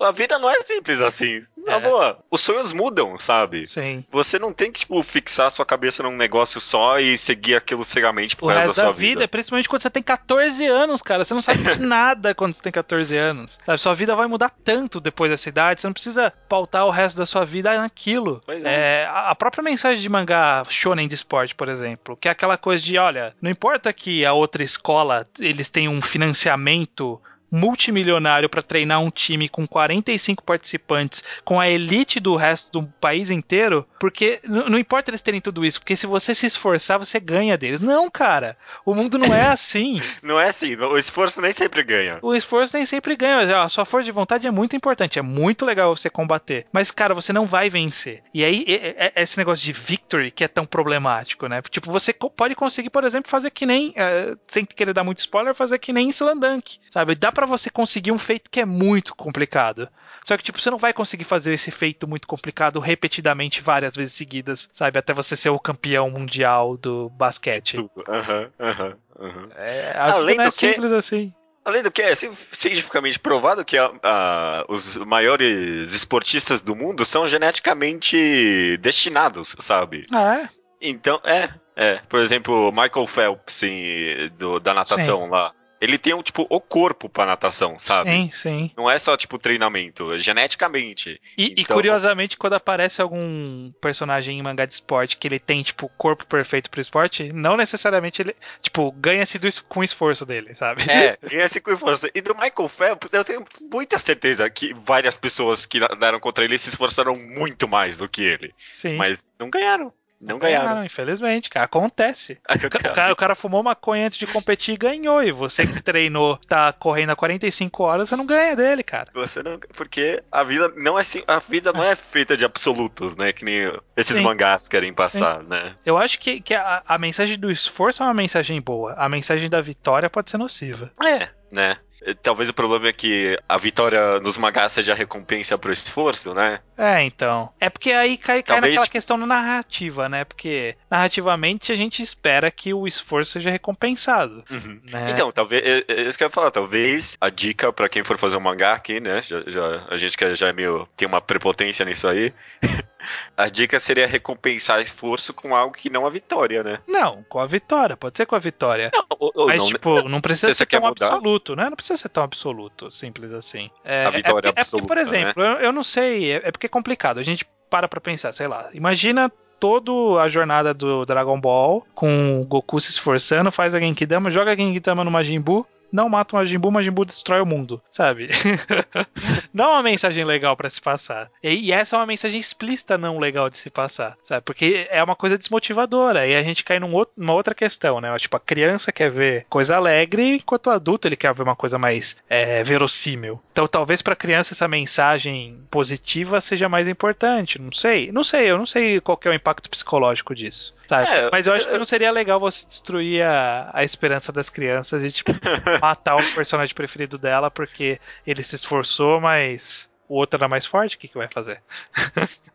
a vida não é simples assim. Na É. boa, os sonhos mudam, sabe? Sim. Você não tem que, tipo, fixar sua cabeça num negócio só e seguir aquilo cegamente pro O resto resto da da sua vida, vida. principalmente quando você tem 14 anos, cara. Você não sabe de nada quando você tem 14 anos. Sabe, sua vida vai mudar tanto depois dessa idade, você não precisa pautar o resto da sua vida naquilo. Pois é. É, a a própria mensagem de mangá shonen de esporte, por exemplo, que é aquela coisa de, olha, não importa que a outra escola, eles tenham um financiamento momento multimilionário para treinar um time com 45 participantes, com a elite do resto do país inteiro, porque não importa eles terem tudo isso, porque se você se esforçar, você ganha deles. Não, cara, o mundo não é assim. Não é assim, o esforço nem sempre ganha. O esforço nem sempre ganha, a sua força de vontade é muito importante, é muito legal você combater. Mas, cara, você não vai vencer. E aí, é- é- esse negócio de victory que é tão problemático, né? Tipo, você pode conseguir, por exemplo, fazer que nem, eh, sem querer dar muito spoiler, fazer que nem Slandunk, sabe? Dá pra você conseguir um feito que é muito complicado. Só que, tipo, você não vai conseguir fazer esse feito muito complicado repetidamente várias vezes seguidas, sabe? Até você ser o campeão mundial do basquete. Aham, aham, aham. É, Além não é do que- simples assim. Além do que, é ci- cientificamente provado que a- a- os maiores esportistas do mundo são geneticamente destinados, sabe? Ah, é? Então, é, é. Por exemplo, Michael Phelps em- do- da natação lá. Ele tem, um, tipo, o corpo pra natação, sabe? Sim, sim. Não é só, tipo, treinamento, é geneticamente. E, e Então- curiosamente, quando aparece algum personagem em mangá de esporte que ele tem, tipo, corpo perfeito pro esporte, não necessariamente ele, tipo, ganha-se do com o esforço dele, sabe? É, ganha cinco com força. E do Michael Phelps, eu tenho muita certeza que várias pessoas que nadaram contra ele se esforçaram muito mais do que ele. Sim. Mas não ganharam. Não ganharam. infelizmente, cara. Acontece. O ca- o cara, o cara fumou maconha antes de competir e ganhou. E você que treinou, tá correndo há 45 horas, você não ganha dele, cara. Você não, porque a vida não é assim, a vida não é feita de absolutos, né? Que nem esses Sim. mangás querem passar, né? Eu acho que, que a, a mensagem do esforço é uma mensagem boa. A mensagem da vitória pode ser nociva. É, né? Talvez o problema é que a vitória nos mangás seja recompensa pro esforço, né? É, então. É porque aí cai, cai Talvez- naquela questão da narrativa, né? Porque narrativamente a gente espera que o esforço seja recompensado. Né? Então, talvez. É, é isso que eu ia falar. Talvez a dica pra quem for fazer um mangá aqui, né? Já, já- a gente que já é meio. tem uma prepotência nisso aí. A dica seria recompensar esforço com algo que não a vitória, né? Não, com a vitória, pode ser com a vitória. Ou, ou Mas, não, tipo, não precisa ser tão mudar? absoluto, né? Não precisa ser tão absoluto, simples assim. É, A vitória é porque, é porque, absoluta, por exemplo, eu, eu não sei, é, é porque é complicado. A gente para pra pensar, sei lá, imagina toda a jornada do Dragon Ball com o Goku se esforçando, faz a Genkidama, joga a Genkidama no Majin Buu, não mata o Majin Buu, Majin Buu destrói o mundo, sabe? não é uma mensagem legal pra se passar. E, essa é uma mensagem explícita não legal de se passar, sabe? Porque é uma coisa desmotivadora. E a gente cai num outro- numa outra questão, né? Tipo, a criança quer ver coisa alegre, enquanto o adulto ele quer ver uma coisa mais é, verossímil. Então, talvez pra criança essa mensagem positiva seja mais importante. Não sei. Não sei. Eu não sei qual é o impacto psicológico disso. Sabe? É, Mas eu acho que não seria legal você destruir a, a esperança das crianças e, tipo, matar o personagem preferido dela porque ele se esforçou, mas o outro era mais forte, o que, que vai fazer?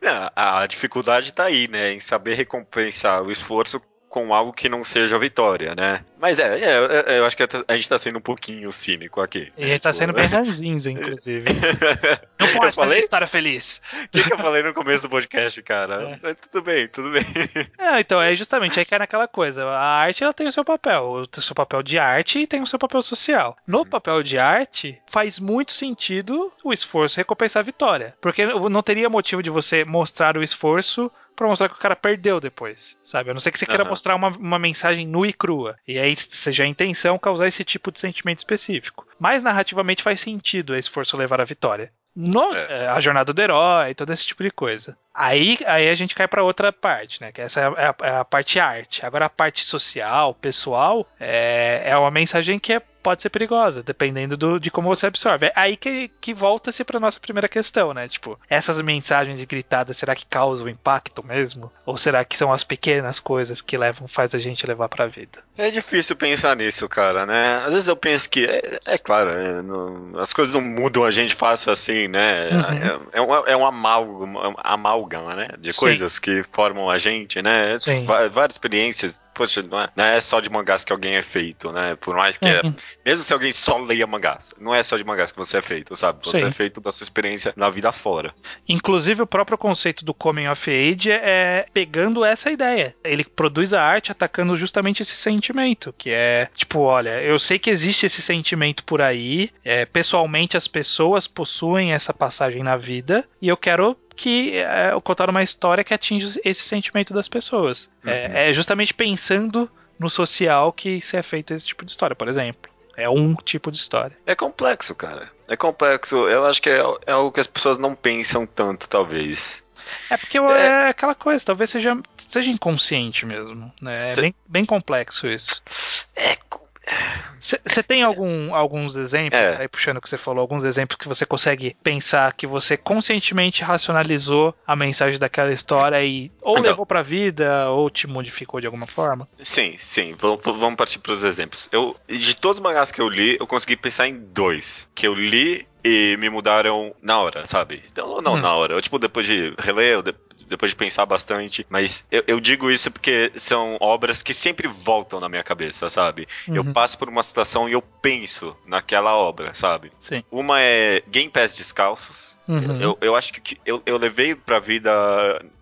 Não, a dificuldade tá aí, né? Em saber recompensar o esforço com algo que não seja a vitória, né? Mas é, é, é, eu acho que a gente tá sendo um pouquinho cínico aqui. E a gente tá Tipo, sendo bem ranzinza, inclusive. Não Eu pode fazer falei? história feliz. O que, que eu falei no começo do podcast, cara? Mas Tudo bem, tudo bem. É, então, é justamente aí cai naquela coisa. A arte ela tem o seu papel. O seu papel de arte e tem o seu papel social. No papel de arte, faz muito sentido o esforço recompensar a vitória. Porque não teria motivo de você mostrar o esforço pra mostrar que o cara perdeu depois, sabe? A não ser que você queira Aham. mostrar uma, uma mensagem nua e crua. E aí seja a intenção causar esse tipo de sentimento específico. Mas narrativamente faz sentido o esforço levar à vitória. No, É. é, a jornada do herói, todo esse tipo de coisa. Aí, aí a gente cai pra outra parte, né? Que essa é a, é a- é a parte arte. Agora a parte social, pessoal, é, é uma mensagem que é- pode ser perigosa, dependendo do- de como você absorve. É aí que, que volta-se pra nossa primeira questão, né? Tipo, essas mensagens gritadas, será que causam impacto mesmo? Ou será que são as pequenas coisas que levam, faz a gente levar pra vida? É difícil pensar nisso, cara, né? Às vezes eu penso que, é, é claro, é, não- as coisas não mudam a gente fácil assim, né? Uhum. É, é um, é um amálgama, amálgama, né? De Sim. coisas que formam a gente, né? Sim. Várias experiências. Poxa, não é, não é só de mangás que alguém é feito, né? Por mais que. Uhum. Mesmo se alguém só leia mangás, não é só de mangás que você é feito, sabe? Você Sim. é feito da sua experiência na vida fora. Inclusive, o próprio conceito do Coming of Age é pegando essa ideia. Ele produz a arte atacando justamente esse sentimento, que é tipo, olha, eu sei que existe esse sentimento por aí, é, pessoalmente as pessoas possuem essa passagem na vida, e eu quero que é, contar uma história que atinja esse sentimento das pessoas. É, é justamente pensando no social que se é feito esse tipo de história, por exemplo. É um tipo de história. É complexo, cara. É complexo. Eu acho que é, é algo que as pessoas não pensam tanto, talvez. É porque é, aquela coisa, talvez seja, seja inconsciente mesmo. Né? É bem, bem complexo isso. É. co- Você tem algum, alguns exemplos, É. aí puxando o que você falou, alguns exemplos que você consegue pensar que você conscientemente racionalizou a mensagem daquela história e ou Então. levou pra vida ou te modificou de alguma forma? Sim, sim. Vamos, vamos partir para os exemplos. Eu, de todos os mangás que eu li, eu consegui pensar em dois. Que eu li e me mudaram na hora, sabe? Então, não Hum. na hora. Eu, tipo, depois de reler, eu depois de pensar bastante. Mas eu, eu digo isso porque são obras que sempre voltam na minha cabeça, sabe? Eu Uhum. passo por uma situação e eu penso naquela obra, sabe? Sim. Uma é Game Pass Descalços. Uhum. Eu, eu acho que eu, eu levei pra vida.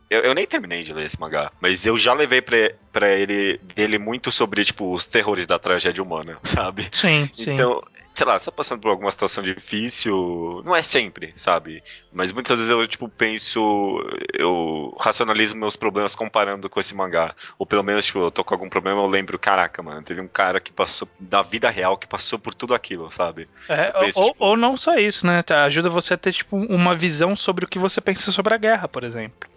Eu, eu nem terminei de ler esse mangá, mas eu já levei pra, pra ele dele muito sobre, tipo, os terrores da tragédia humana, sabe? Sim, sim. Então, sei lá, você tá passando por alguma situação difícil, não é sempre, sabe? Mas muitas vezes eu, tipo, penso, eu racionalizo meus problemas comparando com esse mangá. Ou pelo menos, tipo, eu tô com algum problema, eu lembro, caraca, mano, teve um cara que passou, da vida real, que passou por tudo aquilo, sabe? É, penso, ou, tipo- ou não só isso, né? Tá, Ajuda você a ter tipo, uma visão sobre o que você pensa sobre a guerra, por exemplo.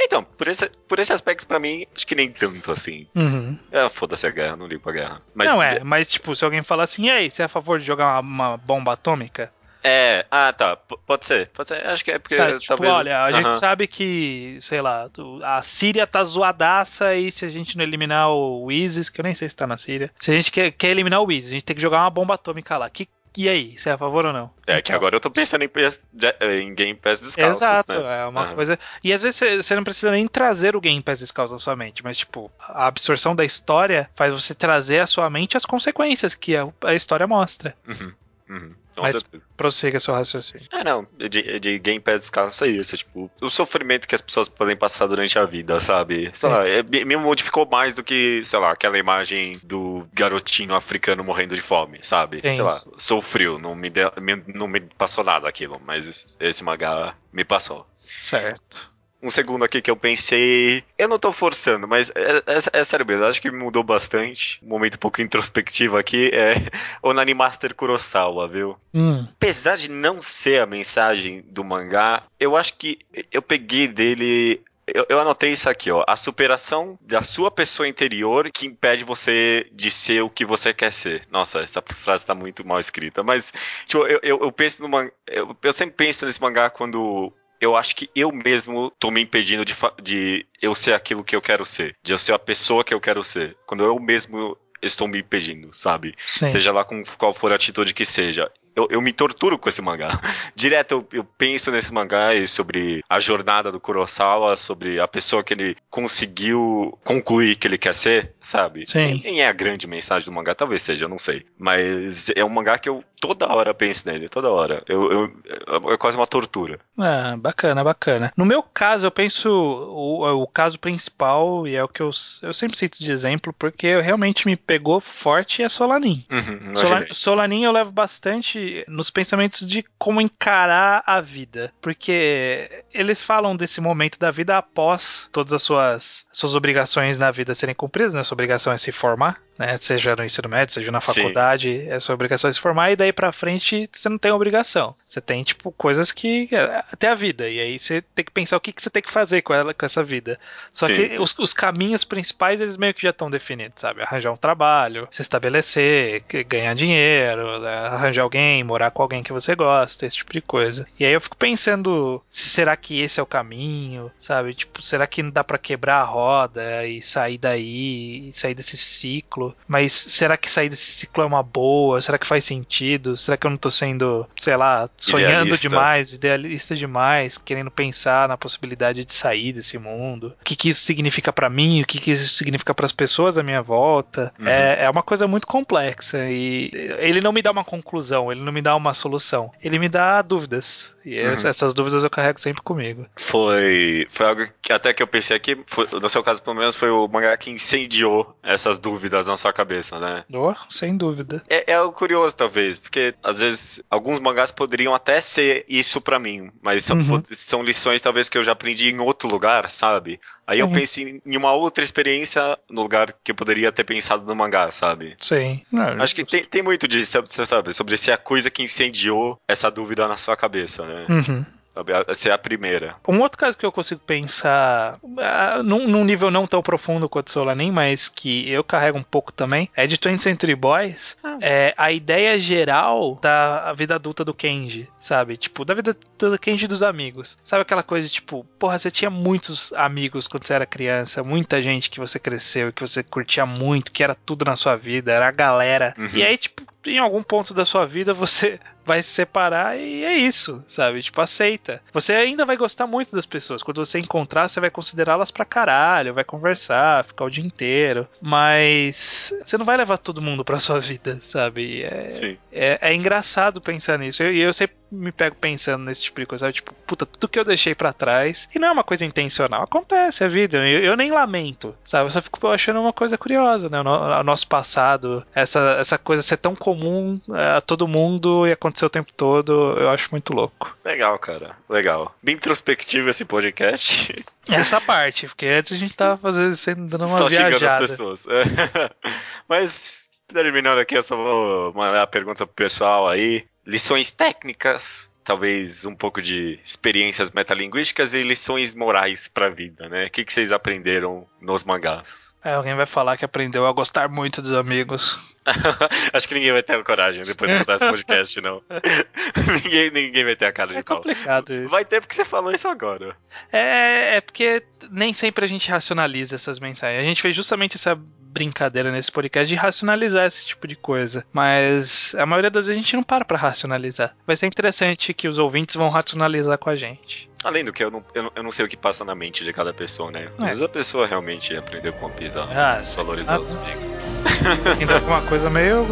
Então, por esse, por esse aspecto, pra mim, acho que nem tanto, assim. Uhum. É, foda-se a guerra, não ligo pra guerra. Mas, não é, mas tipo, se alguém falar assim, e aí, você é a favor de jogar uma, uma bomba atômica? É, ah, tá, p- pode ser, pode ser, acho que é porque Sabe, tipo, talvez... olha, a gente Aham. sabe que, sei lá, a Síria tá zoadaça e se a gente não eliminar o ISIS, que eu nem sei se tá na Síria, se a gente quer, quer eliminar o ISIS, a gente tem que jogar uma bomba atômica lá. Que, e aí, você é a favor ou não? É que agora eu tô pensando em, PS de- em Game Pass descalços, Exato, né? é uma Aham. coisa. E às vezes você- você não precisa nem trazer o Game Pass descalço na sua mente, mas tipo, a absorção da história faz você trazer à sua mente as consequências que a, a história mostra. Uhum, uhum. Com Mas- certeza. Prossiga seu raciocínio. É, não, de, de Game Pass caso é isso, tipo, o sofrimento que as pessoas podem passar durante a vida, sabe? Sei lá, é, me modificou mais do que, sei lá, aquela imagem do garotinho africano morrendo de fome, sabe? Sim. Sei lá, sofreu, não me, deu- me- não me passou nada aquilo, mas esse mangá me passou. Certo. Um segundo aqui que eu pensei. Eu não tô forçando, mas é, é, é sério mesmo, acho que mudou bastante. Um momento um pouco introspectivo aqui é o Nani Master Kurosawa, viu? Hum, Apesar de não ser a mensagem do mangá, eu acho que eu peguei dele. Eu, eu anotei isso aqui, ó. A superação da sua pessoa interior que impede você de ser o que você quer ser. Nossa, essa frase tá muito mal escrita. Mas, tipo, eu, eu, eu penso no mangá. Eu, eu sempre penso nesse mangá quando. Eu acho que eu mesmo tô me impedindo de, de eu ser aquilo que eu quero ser. De eu ser a pessoa que eu quero ser. Quando eu mesmo estou me impedindo, sabe? sim. Seja lá com qual for a atitude que seja. Eu, eu me torturo com esse mangá. Direto eu, eu penso nesse mangá e sobre a jornada do Kurosawa, sobre a pessoa que ele conseguiu concluir que ele quer ser, sabe? Sim. Nem, é a grande mensagem do mangá, talvez seja, eu não sei. Mas é um mangá que eu toda hora penso nele, toda hora. Eu, eu- é quase uma tortura. Ah, bacana, bacana. No meu caso, eu penso o, o caso principal, e é o que eu, eu sempre cito de exemplo, porque realmente me pegou forte é Solanin. Uhum, Sola- imaginei. Solanin eu levo bastante nos pensamentos de como encarar a vida, porque eles falam desse momento da vida após todas as suas, suas obrigações na vida serem cumpridas, né? Sua obrigação é se formar, né? Seja no ensino médio, seja na Sim. faculdade, é sua obrigação é se formar, e daí pra frente você não tem obrigação. Você tem, tipo, coisas que. até a vida, e aí você tem que pensar o que, que você tem que fazer com ela, com essa vida. Só Sim. que os, os caminhos principais, eles meio que já estão definidos, sabe? Arranjar um trabalho, se estabelecer, ganhar dinheiro, né? arranjar alguém, morar com alguém que você gosta, esse tipo de coisa. E aí eu fico pensando, se será que esse é o caminho, sabe? Tipo, será que não dá pra quebrar a roda e sair daí, e sair desse ciclo? Mas será que sair desse ciclo é uma boa? Será que faz sentido? Será que eu não tô sendo, sei lá, sonhando Idealista. demais, idealista demais, querendo pensar na possibilidade de sair desse mundo? O que, que isso significa pra mim? O que, que isso significa pras pessoas à minha volta? Uhum. É, é uma coisa muito complexa e ele não me dá uma conclusão, ele não me dá uma solução, ele me dá dúvidas. E Uhum. ess- essas dúvidas eu carrego sempre comigo. Foi, foi algo que até que eu pensei aqui, foi- no seu caso pelo menos, foi o mangá que incendiou essas dúvidas na sua cabeça, né? Oh, sem dúvida. É, é algo curioso, talvez, porque às vezes alguns mangás poderiam até ser isso pra mim, mas são, Uhum. são lições talvez que eu já aprendi em outro lugar, sabe? Aí eu Sim. penso em, uma outra experiência no lugar que eu poderia ter pensado no mangá, sabe? Sim. Não, Acho que tem, tem muito disso, você sabe, sobre ser a coisa que incendiou essa dúvida na sua cabeça, né? Uhum. Sabe? A- Ser a primeira. Um outro caso que eu consigo pensar ah, num, num nível não tão profundo quanto Solanin, mas que eu carrego um pouco também, é de 20th Century Boys. É a ideia geral da vida adulta do Kenji, sabe? Tipo, da vida do Kenji dos amigos. Sabe aquela coisa de tipo, porra, você tinha muitos amigos quando você era criança, muita gente que você cresceu e que você curtia muito, que era tudo na sua vida, era a galera. Uhum. E aí, tipo, em algum ponto da sua vida você vai se separar e é isso, sabe? Tipo, aceita. Você ainda vai gostar muito das pessoas. Quando você encontrar, você vai considerá-las pra caralho, vai conversar, ficar o dia inteiro. Mas você não vai levar todo mundo pra sua vida, sabe? É, Sim. é, é engraçado pensar nisso. E eu, eu sempre me pego pensando nesse tipo de coisa. sabe? Tipo, puta, tudo que eu deixei pra trás. E não é uma coisa intencional. Acontece, é vida. Eu, eu nem lamento, sabe? Eu só fico achando uma coisa curiosa, né? O nosso passado, essa, essa coisa ser tão comum é, a todo mundo e acontecer o tempo todo, eu acho muito louco. Legal, cara. Legal. Bem introspectivo esse podcast. Essa parte, porque antes a gente tava fazendo, sendo- dando uma só xingando as viajada. pessoas. Mas, terminando aqui, eu só vou mandar a pergunta pro pessoal aí. Lições técnicas, talvez um pouco de experiências metalinguísticas e lições morais pra vida, né? O que, que vocês aprenderam nos mangás? Aí alguém vai falar que aprendeu a gostar muito dos amigos. Acho que ninguém vai ter a coragem depois de escutar esse podcast, não. ninguém, ninguém vai ter a cara de É pau. complicado isso. Vai ter porque você falou isso agora. É, é porque nem sempre a gente racionaliza essas mensagens. A gente fez justamente essa brincadeira nesse podcast de racionalizar esse tipo de coisa. Mas a maioria das vezes a gente não para pra racionalizar. Vai ser interessante que os ouvintes vão racionalizar com a gente. Além do que, eu não, eu, não, eu não sei o que passa na mente de cada pessoa, né? Às É. vezes a pessoa realmente aprendeu com a pisa Ah, a valorizar os amigos. Ainda com uma coisa meio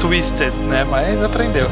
twisted, né? Mas aprendeu.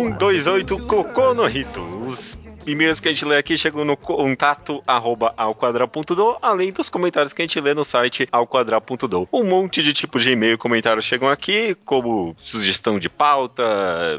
128 Cocô no Rito. Os e-mails que a gente lê aqui chegam no contato arroba alquadra.do, além dos comentários que a gente lê no site alquadra.do. Um monte de tipos de e-mail e comentários chegam aqui, como sugestão de pauta,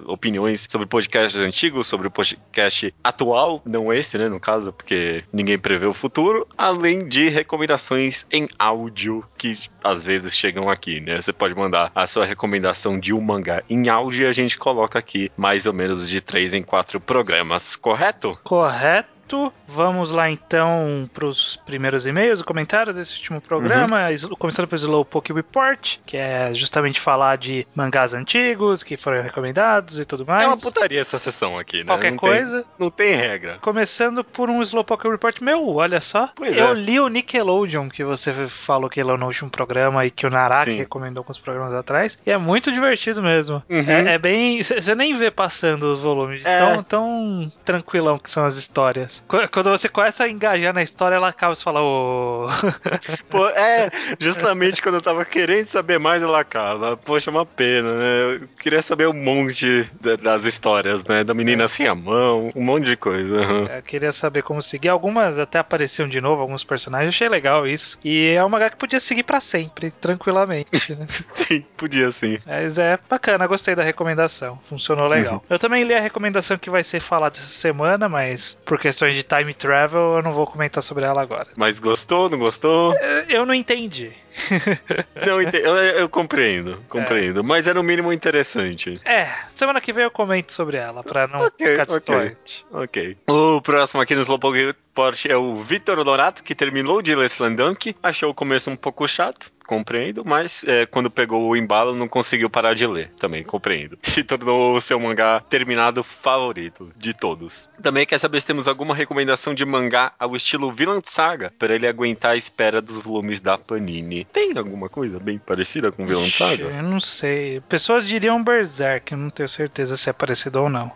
opiniões sobre podcasts antigos, sobre o podcast atual, não esse, né, no caso, porque ninguém prevê o futuro, além de recomendações em áudio que às vezes chegam aqui, né? Você pode mandar a sua recomendação de um mangá em áudio e a gente coloca aqui mais ou menos de três em quatro programas, correto? Correto. Vamos lá então para os primeiros e-mails e comentários desse último programa. Is- Começando pelo Slowpoke Report, que é justamente falar de mangás antigos que foram recomendados e tudo mais. É uma putaria essa sessão aqui, né? Qualquer não coisa. Tem, não tem regra. Começando por um Slowpoke Report meu, olha só. Pois eu é. li o Nickelodeon, que você falou que ele é no último programa e que o Naraki Sim. recomendou alguns programas atrás. E é muito divertido mesmo. Uhum. É, é bem. Você nem vê passando os volumes. É. Tão, tão tranquilão que são as histórias. Qu- Quando você começa a engajar na história, ela acaba e fala, ô. Pô, é, justamente quando eu tava querendo saber mais, ela acaba. Poxa, uma pena, né? Eu queria saber um monte da- das histórias, né? Da menina assim a mão, um monte de coisa. aham. Eu queria saber como seguir. Algumas até apareciam de novo, alguns personagens. Achei legal isso. E é uma mangá que podia seguir pra sempre, tranquilamente. Né? Sim, podia sim. Mas é bacana, gostei da recomendação. Funcionou legal. Uhum. Eu também li a recomendação que vai ser falada essa semana, mas por questões de time travel eu não vou comentar sobre ela agora. Mas gostou, não gostou? Eu não entendi. Não, eu, eu compreendo, compreendo. Mas é no mínimo interessante. É, semana que vem eu comento sobre ela, pra não Ok, ficar distante. Ok. O próximo aqui no Slowpoke Report é o Vitor Donato, que terminou de ler Slam Dunk. Achou o começo um pouco chato, compreendo, mas é, quando pegou o embalo não conseguiu parar de ler, também compreendo. Se tornou o seu mangá terminado favorito de todos. Também quer saber se temos alguma recomendação de mangá ao estilo Villain Saga, para ele aguentar a espera dos volumes da Panini. Tem alguma coisa bem parecida com Villain Ixi, Saga? Eu não sei. Pessoas diriam Berserk, eu não tenho certeza se é parecido ou não.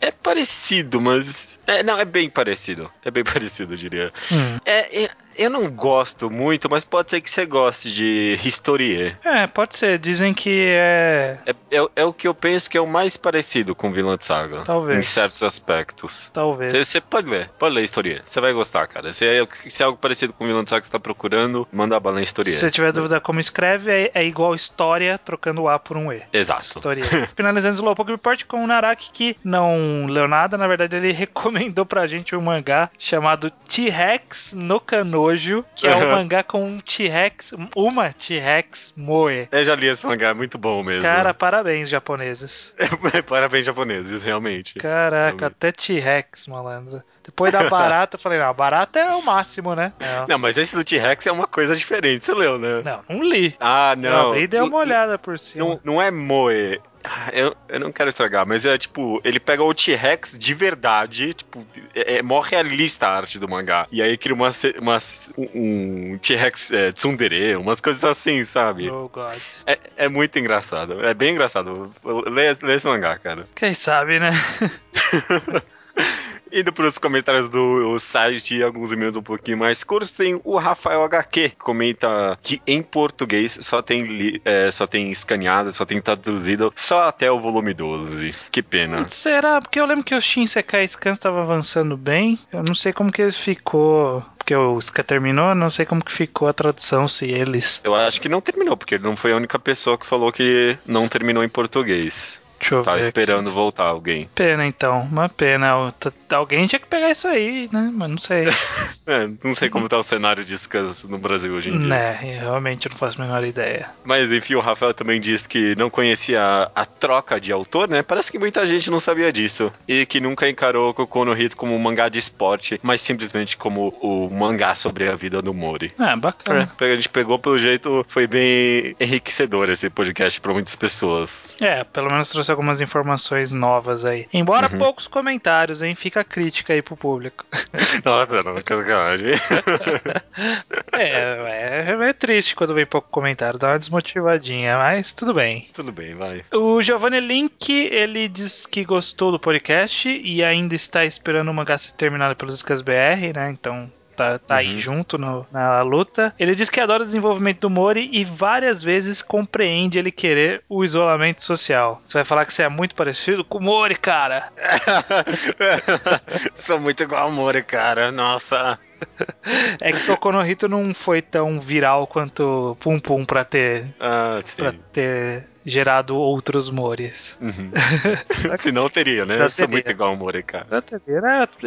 É parecido, mas. É, não, é bem parecido. É bem parecido, eu diria. Hum. É, é- eu não gosto muito, mas pode ser que você goste de Historier. É, pode ser. Dizem que é. É, é, é o que eu penso que é o mais parecido com Vinland Saga. Talvez. Em certos aspectos. Talvez. Você pode ler, pode ler Historier. Você vai gostar, cara. Se é, se é algo parecido com Vinland Saga que você tá procurando, manda a bala em Se Historier. você tiver dúvida como escreve, é, é igual história trocando o A por um E. Exato. História. Finalizando o Slowpoke Report com o Naraki, que não leu nada. Na verdade, ele recomendou pra gente um mangá chamado T-Rex no Canojo, que é um mangá com um T-Rex, uma T-Rex moe. Eu já li esse mangá, é muito bom mesmo. Cara, parabéns, japoneses. Parabéns, japoneses, realmente. Caraca, Realmente. até T-Rex, malandro. Depois da barata, eu falei, não, barata é o máximo, né? Não, Não, mas esse do T-Rex é uma coisa diferente, você leu, né? não, não li. Ah, Não, não. abri e dei uma olhada por cima. Não, não é Moe. Ah, Eu, eu não quero estragar, mas é tipo, ele pega o T-Rex de verdade, tipo, é, é mó realista a arte do mangá. E aí cria uma, ce- uma, um, um T-Rex é, tsundere, umas coisas assim, sabe? Oh, God. É, é muito engraçado, é bem engraçado. Lê, lê esse mangá, cara. Quem sabe, né? Indo para os comentários do site e alguns e-mails um pouquinho mais curtos, tem o Rafael HQ, que comenta que em português só tem, li- é, só tem escaneado, só tem traduzido só até o volume 12. Que pena. Será? Porque eu lembro que o Shin Sekai Scan estava avançando bem. Eu não sei como que ele ficou. Porque o Ska terminou, não sei como que ficou a tradução, se eles. Eu acho que não terminou, porque ele não foi a única pessoa que falou que não terminou em português. Deixa eu Tava ver. esperando voltar alguém. Pena então, uma pena. Alguém tinha que pegar isso aí, né? Mas não sei. É, não sei como tá o cenário de Scans no Brasil hoje em dia. né, realmente não faço a menor ideia. Mas enfim, o Rafael também disse que não conhecia a, a troca de autor, né? Parece que muita gente não sabia disso. E que nunca encarou Kokono no Hito como um mangá de esporte, mas simplesmente como o mangá sobre a vida do Mori. Ah, bacana. É, a gente pegou pelo jeito, foi bem enriquecedor esse podcast pra muitas pessoas. É, pelo menos trouxe algumas informações novas aí. Embora Uhum. poucos comentários, hein? Fica a crítica aí pro público. Nossa, não, que sacanagem. É, é meio triste quando vem pouco comentário, dá uma desmotivadinha, mas tudo bem. Tudo bem, vai. O Giovanni Link, ele diz que gostou do podcast e ainda está esperando o mangá ser terminado pelos Scas BR, né? Então tá, tá aí Uhum. junto no- na luta. Ele diz que adora o desenvolvimento do Mori e várias vezes compreende ele querer o isolamento social. Você vai falar que você é muito parecido com o Mori, cara. Sou muito igual ao Mori, cara. Nossa. É que Toco no Hito não foi tão viral quanto Pum Pum pra ter, Ah, sim. pra ter gerado outros Moris. Uhum. Senão teria, né? Eu sou muito igual ao Mori, cara.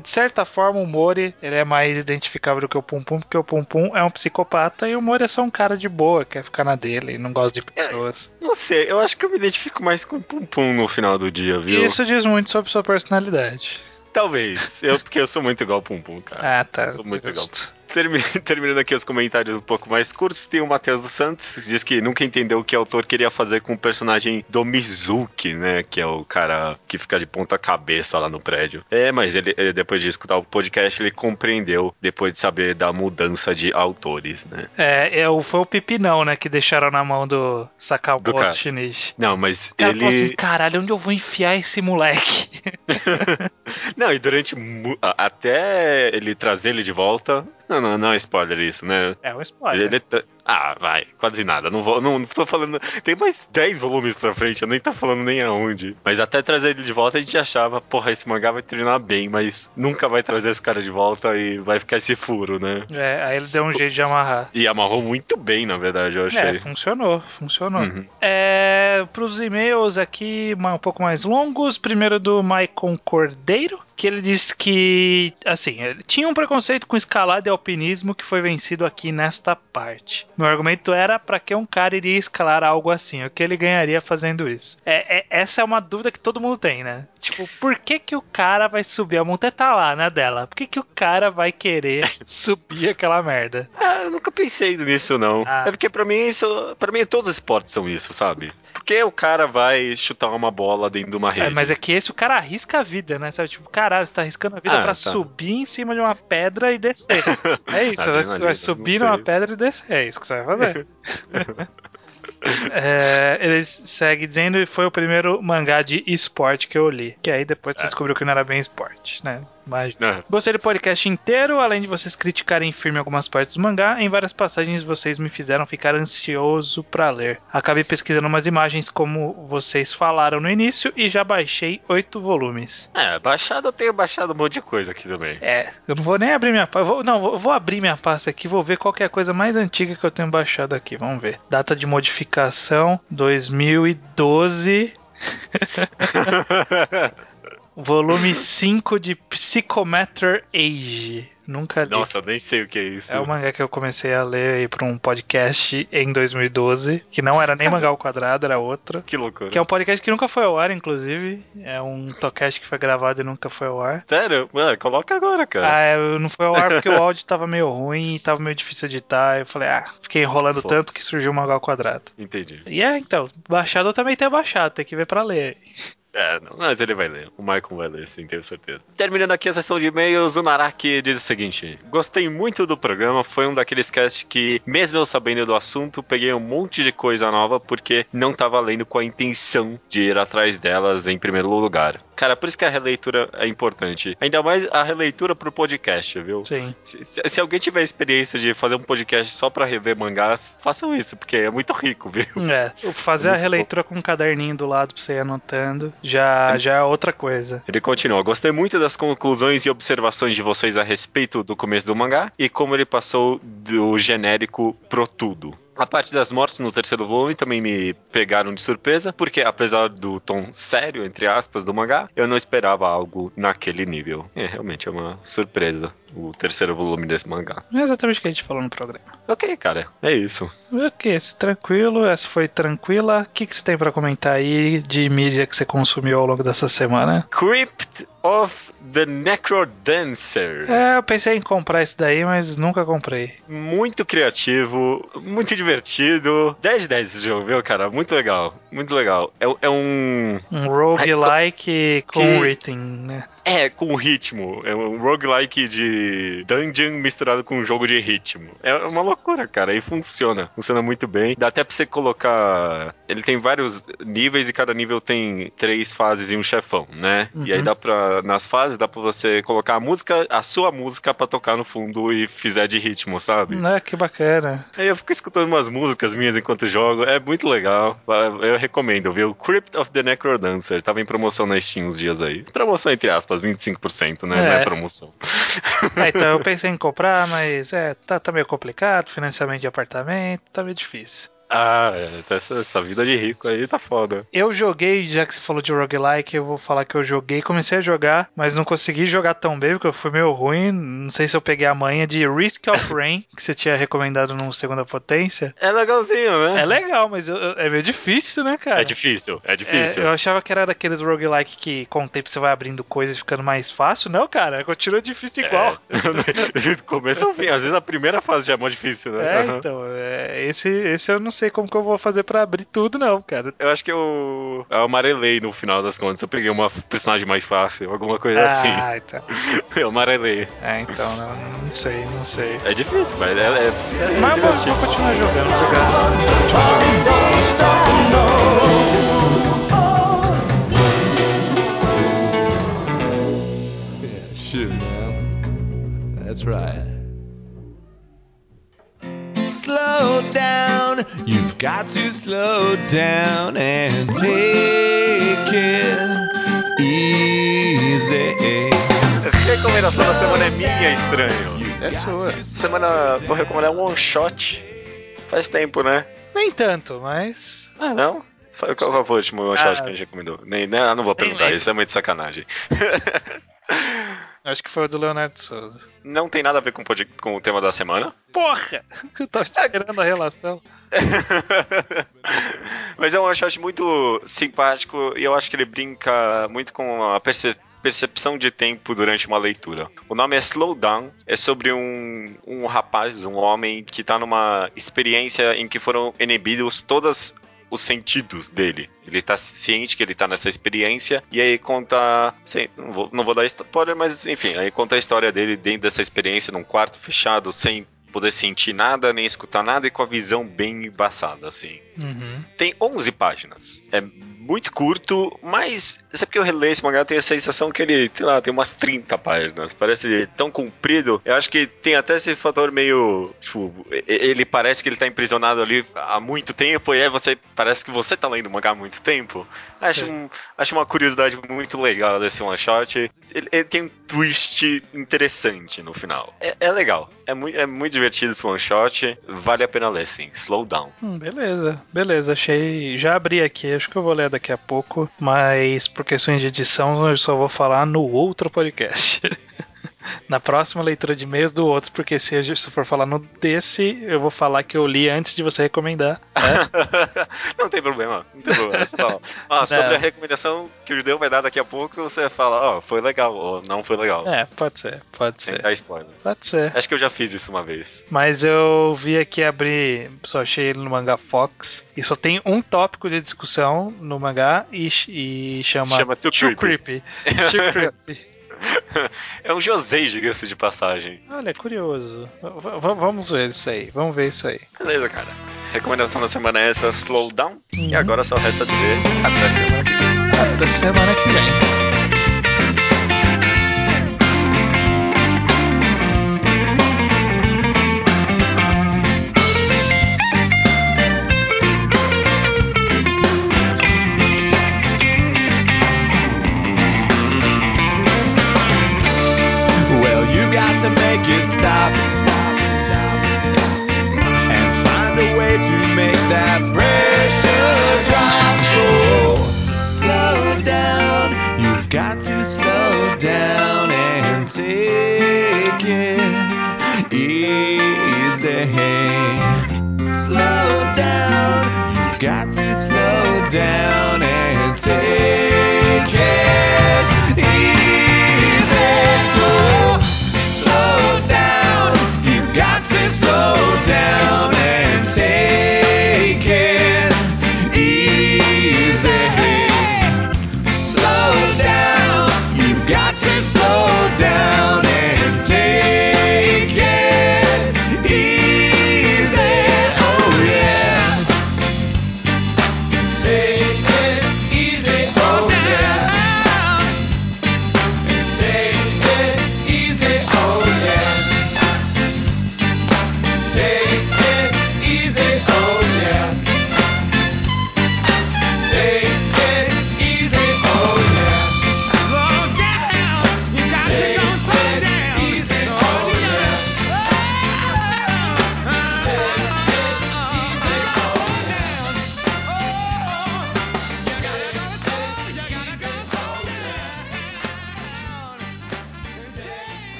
De certa forma, o Mori ele é mais identificável do que o Pum Pum, porque o Pum Pum é um psicopata e o Mori é só um cara de boa, quer ficar na dele, não gosta de pessoas. Não sei, eu acho que eu me identifico mais com o Pum Pum no final do dia, viu? Isso diz muito sobre sua personalidade. Talvez. Eu, porque eu sou muito igual ao Pum Pum, cara. Ah, tá. Eu sou muito justo. Termi- Terminando aqui os comentários um pouco mais curtos, tem o Matheus dos Santos, que diz que nunca entendeu o que o autor queria fazer com o personagem do Mizuki, né? Que é o cara que fica de ponta cabeça lá no prédio. É, mas ele, ele, depois de escutar o podcast, ele compreendeu, depois de saber da mudança de autores, né? É, é, foi o Pipinão, né, que deixaram na mão do Do Sakamoto cara. Shinichi. Não, mas O cara falou ele. assim, caralho, onde eu vou enfiar esse moleque? Não, e durante. Até ele trazer ele de volta. Não, não, não é spoiler isso, né? É um spoiler. Ele tra- Ah, vai, quase nada. Não vou, não, não tô falando. Tem mais 10 volumes pra frente, eu nem tô falando nem aonde. Mas até trazer ele de volta a gente achava, porra, esse mangá vai terminar bem, mas nunca vai trazer esse cara de volta e vai ficar esse furo, né? É, aí ele deu um jeito de amarrar. E amarrou muito bem, na verdade, eu É, achei. funcionou, funcionou. Uhum. É, para os e-mails aqui um pouco mais longos, primeiro do Maicon Cordeiro, que ele disse que, assim, ele tinha um preconceito com escalada e alpinismo que foi vencido aqui nesta parte. Meu argumento era para que um cara iria escalar algo assim, o que ele ganharia fazendo isso. É, é- essa é uma dúvida que todo mundo tem, né? Tipo, por que que o cara vai subir? A montanha tá lá, né, dela. Por que que o cara vai querer subir aquela merda? Ah, eu nunca pensei nisso, não. Ah. É porque pra mim isso. para mim todos os esportes são isso, sabe? Porque o cara vai chutar uma bola dentro de uma rede. É, mas é que esse o cara arrisca a vida, né? Sabe? Tipo, caralho, você tá arriscando a vida Ah, pra tá. subir em cima de uma pedra e descer. É isso, você vai, vai subir numa pedra e descer. É isso que você vai fazer. É, ele segue dizendo que foi o primeiro mangá de esporte que eu li. Que aí depois você É. descobriu que não era bem esporte, né? Mas Gostei do podcast inteiro, além de vocês criticarem firme algumas partes do mangá, em várias passagens vocês me fizeram ficar ansioso pra ler. Acabei pesquisando umas imagens como vocês falaram no início e já baixei oito volumes. É, baixado eu tenho baixado um monte de coisa aqui também. É, eu não vou nem abrir minha pasta. Não, vou, vou abrir minha pasta aqui, vou ver qual é a coisa mais antiga que eu tenho baixado aqui. Vamos ver. Data de modificação 2012. Volume 5 de Psychometer Age. Nunca li. Nossa, eu nem sei o que é isso. É o mangá que eu comecei a ler aí pra um podcast em 2012, que não era nem mangá ao quadrado, era outro. Que loucura. Que é um podcast que nunca foi ao ar, inclusive. É um podcast que foi gravado e nunca foi ao ar. Sério? Mano, coloca agora, cara. Ah, eu não foi ao ar porque o áudio tava meio ruim e tava meio difícil de editar. Eu falei, ah, fiquei enrolando Foda-se. tanto que surgiu o mangá ao quadrado. Entendi. E é, então, baixado eu também tenho baixado, tem que ver pra ler. É, mas ele vai ler. O Michael vai ler, sim, tenho certeza. Terminando aqui a sessão de e-mails, o Naraki diz o seguinte: Gostei muito do programa, foi um daqueles casts que, mesmo eu sabendo do assunto, peguei um monte de coisa nova porque não tava lendo com a intenção de ir atrás delas em primeiro lugar. Cara, por isso que a releitura é importante. Ainda mais a releitura pro podcast, viu? Sim. Se, se- se alguém tiver experiência de fazer um podcast só pra rever mangás, façam isso, porque é muito rico, viu? É, fazer a Muito releitura com um caderninho do lado pra você ir anotando já, já é outra coisa. Ele continua. Gostei muito das conclusões e observações de vocês a respeito do começo do mangá e como ele passou do genérico pro tudo. A parte das mortes no terceiro volume também me pegaram de surpresa, porque apesar do tom sério, entre aspas, do mangá, eu não esperava algo naquele nível. É, realmente é uma surpresa o terceiro volume desse mangá. É exatamente o que a gente falou no programa. Ok, cara, é isso. Ok, tranquilo, essa foi tranquila. O que, que você tem pra comentar aí de mídia que você consumiu ao longo dessa semana? Crypt of the Necrodancer. É, eu pensei em comprar esse daí, mas nunca comprei. Muito criativo, muito divertido. 10 de 10 esse jogo, viu, cara? Muito legal, muito legal. É, é um. Um roguelike com que- written, né? É, com ritmo. É um roguelike de dungeon misturado com um jogo de ritmo. É uma loucura, cara. E funciona. Funciona muito bem. Dá até pra você colocar. Ele tem vários níveis e cada nível tem três fases e um chefão, né? E aí Uhum. dá pra. Nas fases, dá pra você colocar a música, a sua música pra tocar no fundo e fizer de ritmo, sabe? É, que bacana. Aí eu fico escutando umas músicas minhas enquanto jogo, é muito legal. Eu recomendo, viu? Crypt of the Necrodancer, tava em promoção na Steam uns dias aí. Promoção entre aspas, 25%, né? Não É. é promoção. É, então eu pensei em comprar, mas é, tá, tá meio complicado, financiamento de apartamento, tá meio difícil. Ah, é, essa, essa vida de rico aí tá foda. Eu joguei, já que você falou de roguelike, eu vou falar que eu joguei, comecei a jogar, mas não consegui jogar tão bem, porque eu fui meio ruim. Não sei se eu peguei a manha de Risk of Rain, que você tinha recomendado no Segunda Potência. É legalzinho, né? É legal, mas eu- eu- é meio difícil, né, cara? É difícil, é difícil. É, eu achava que era daqueles roguelike que com o tempo você vai abrindo coisas e ficando mais fácil. Não, cara, continua difícil igual. É. Do começo ao fim, às vezes a primeira fase já é mais difícil, né? É, então, é, esse, esse eu não sei como que eu vou fazer pra abrir tudo, não, cara. Eu acho que eu, eu amarelei no final das contas. Eu peguei uma personagem mais fácil, alguma coisa assim. Ah, então. Eu amarelei. É, então, não, não sei, não sei. É difícil, mas é, é, é Mas vou, divertido. vou continuar jogando, vou vou continuar jogando. Yeah, shoot, man. That's right. Slow down, you've got to slow down and take it easy. Recomendação da semana é minha, estranho. É sua. Semana vou recomendar um one shot. Faz tempo, né? Nem tanto, mas. Ah, não? Qual qual foi o último one shot Ah. que a gente recomendou? Nem, né? Ah, não vou perguntar, isso é muito sacanagem. Acho que foi o do Leonardo Souza. Não tem nada a ver com, com o tema da semana. Porra! Eu tava esperando a relação. Mas é um shot muito simpático e eu acho que ele brinca muito com a perce- percepção de tempo durante uma leitura. O nome é Slow Down, é sobre um, um rapaz, um homem que tá numa experiência em que foram inibidos todas os sentidos dele. Ele tá ciente que ele tá nessa experiência e aí conta, sei, não vou, não vou dar spoiler, mas enfim, aí conta a história dele dentro dessa experiência num quarto fechado, sem poder sentir nada, nem escutar nada e com a visão bem embaçada, assim. Uhum. Tem 11 páginas. É muito curto, mas sempre que eu releio esse mangá, eu tenho a sensação que ele, sei lá, tem umas 30 páginas. Parece tão comprido. Eu acho que tem até esse fator meio. Tipo, ele parece que ele tá emprisionado ali há muito tempo, e aí você parece que você tá lendo o mangá há muito tempo. Acho, um- acho uma curiosidade muito legal desse one shot. Ele, ele tem um twist interessante no final. É, é legal. É muito, é muito divertido esse one shot. Vale a pena ler, sim. Slow down. Hum, beleza, beleza, achei. Já abri aqui, acho que eu vou ler daqui a pouco, mas por questões de edição eu só vou falar no outro podcast. Na próxima leitura de e-mails do outro, porque se eu for falar no desse, eu vou falar que eu li antes de você recomendar. né? não tem problema, não tem problema. Você fala, ó, sobre Não. a recomendação que o Judeu vai dar daqui a pouco, você fala, ó, foi legal, ou não foi legal. É, pode ser, pode Sem ser, dar spoiler. pode ser. Acho que eu já fiz isso uma vez. Mas eu vi aqui abrir, só achei ele no mangá Fox, e só tem um tópico de discussão no mangá e, e chama, Se chama Too Creepy. Too Creepy. É um Josei, diga-se de passagem. Olha, é curioso. V- vamos ver isso aí, vamos ver isso aí. Beleza, cara. Recomendação da semana é essa, Slow Down. E Uhum. agora só resta dizer até semana que vem. Até semana que vem.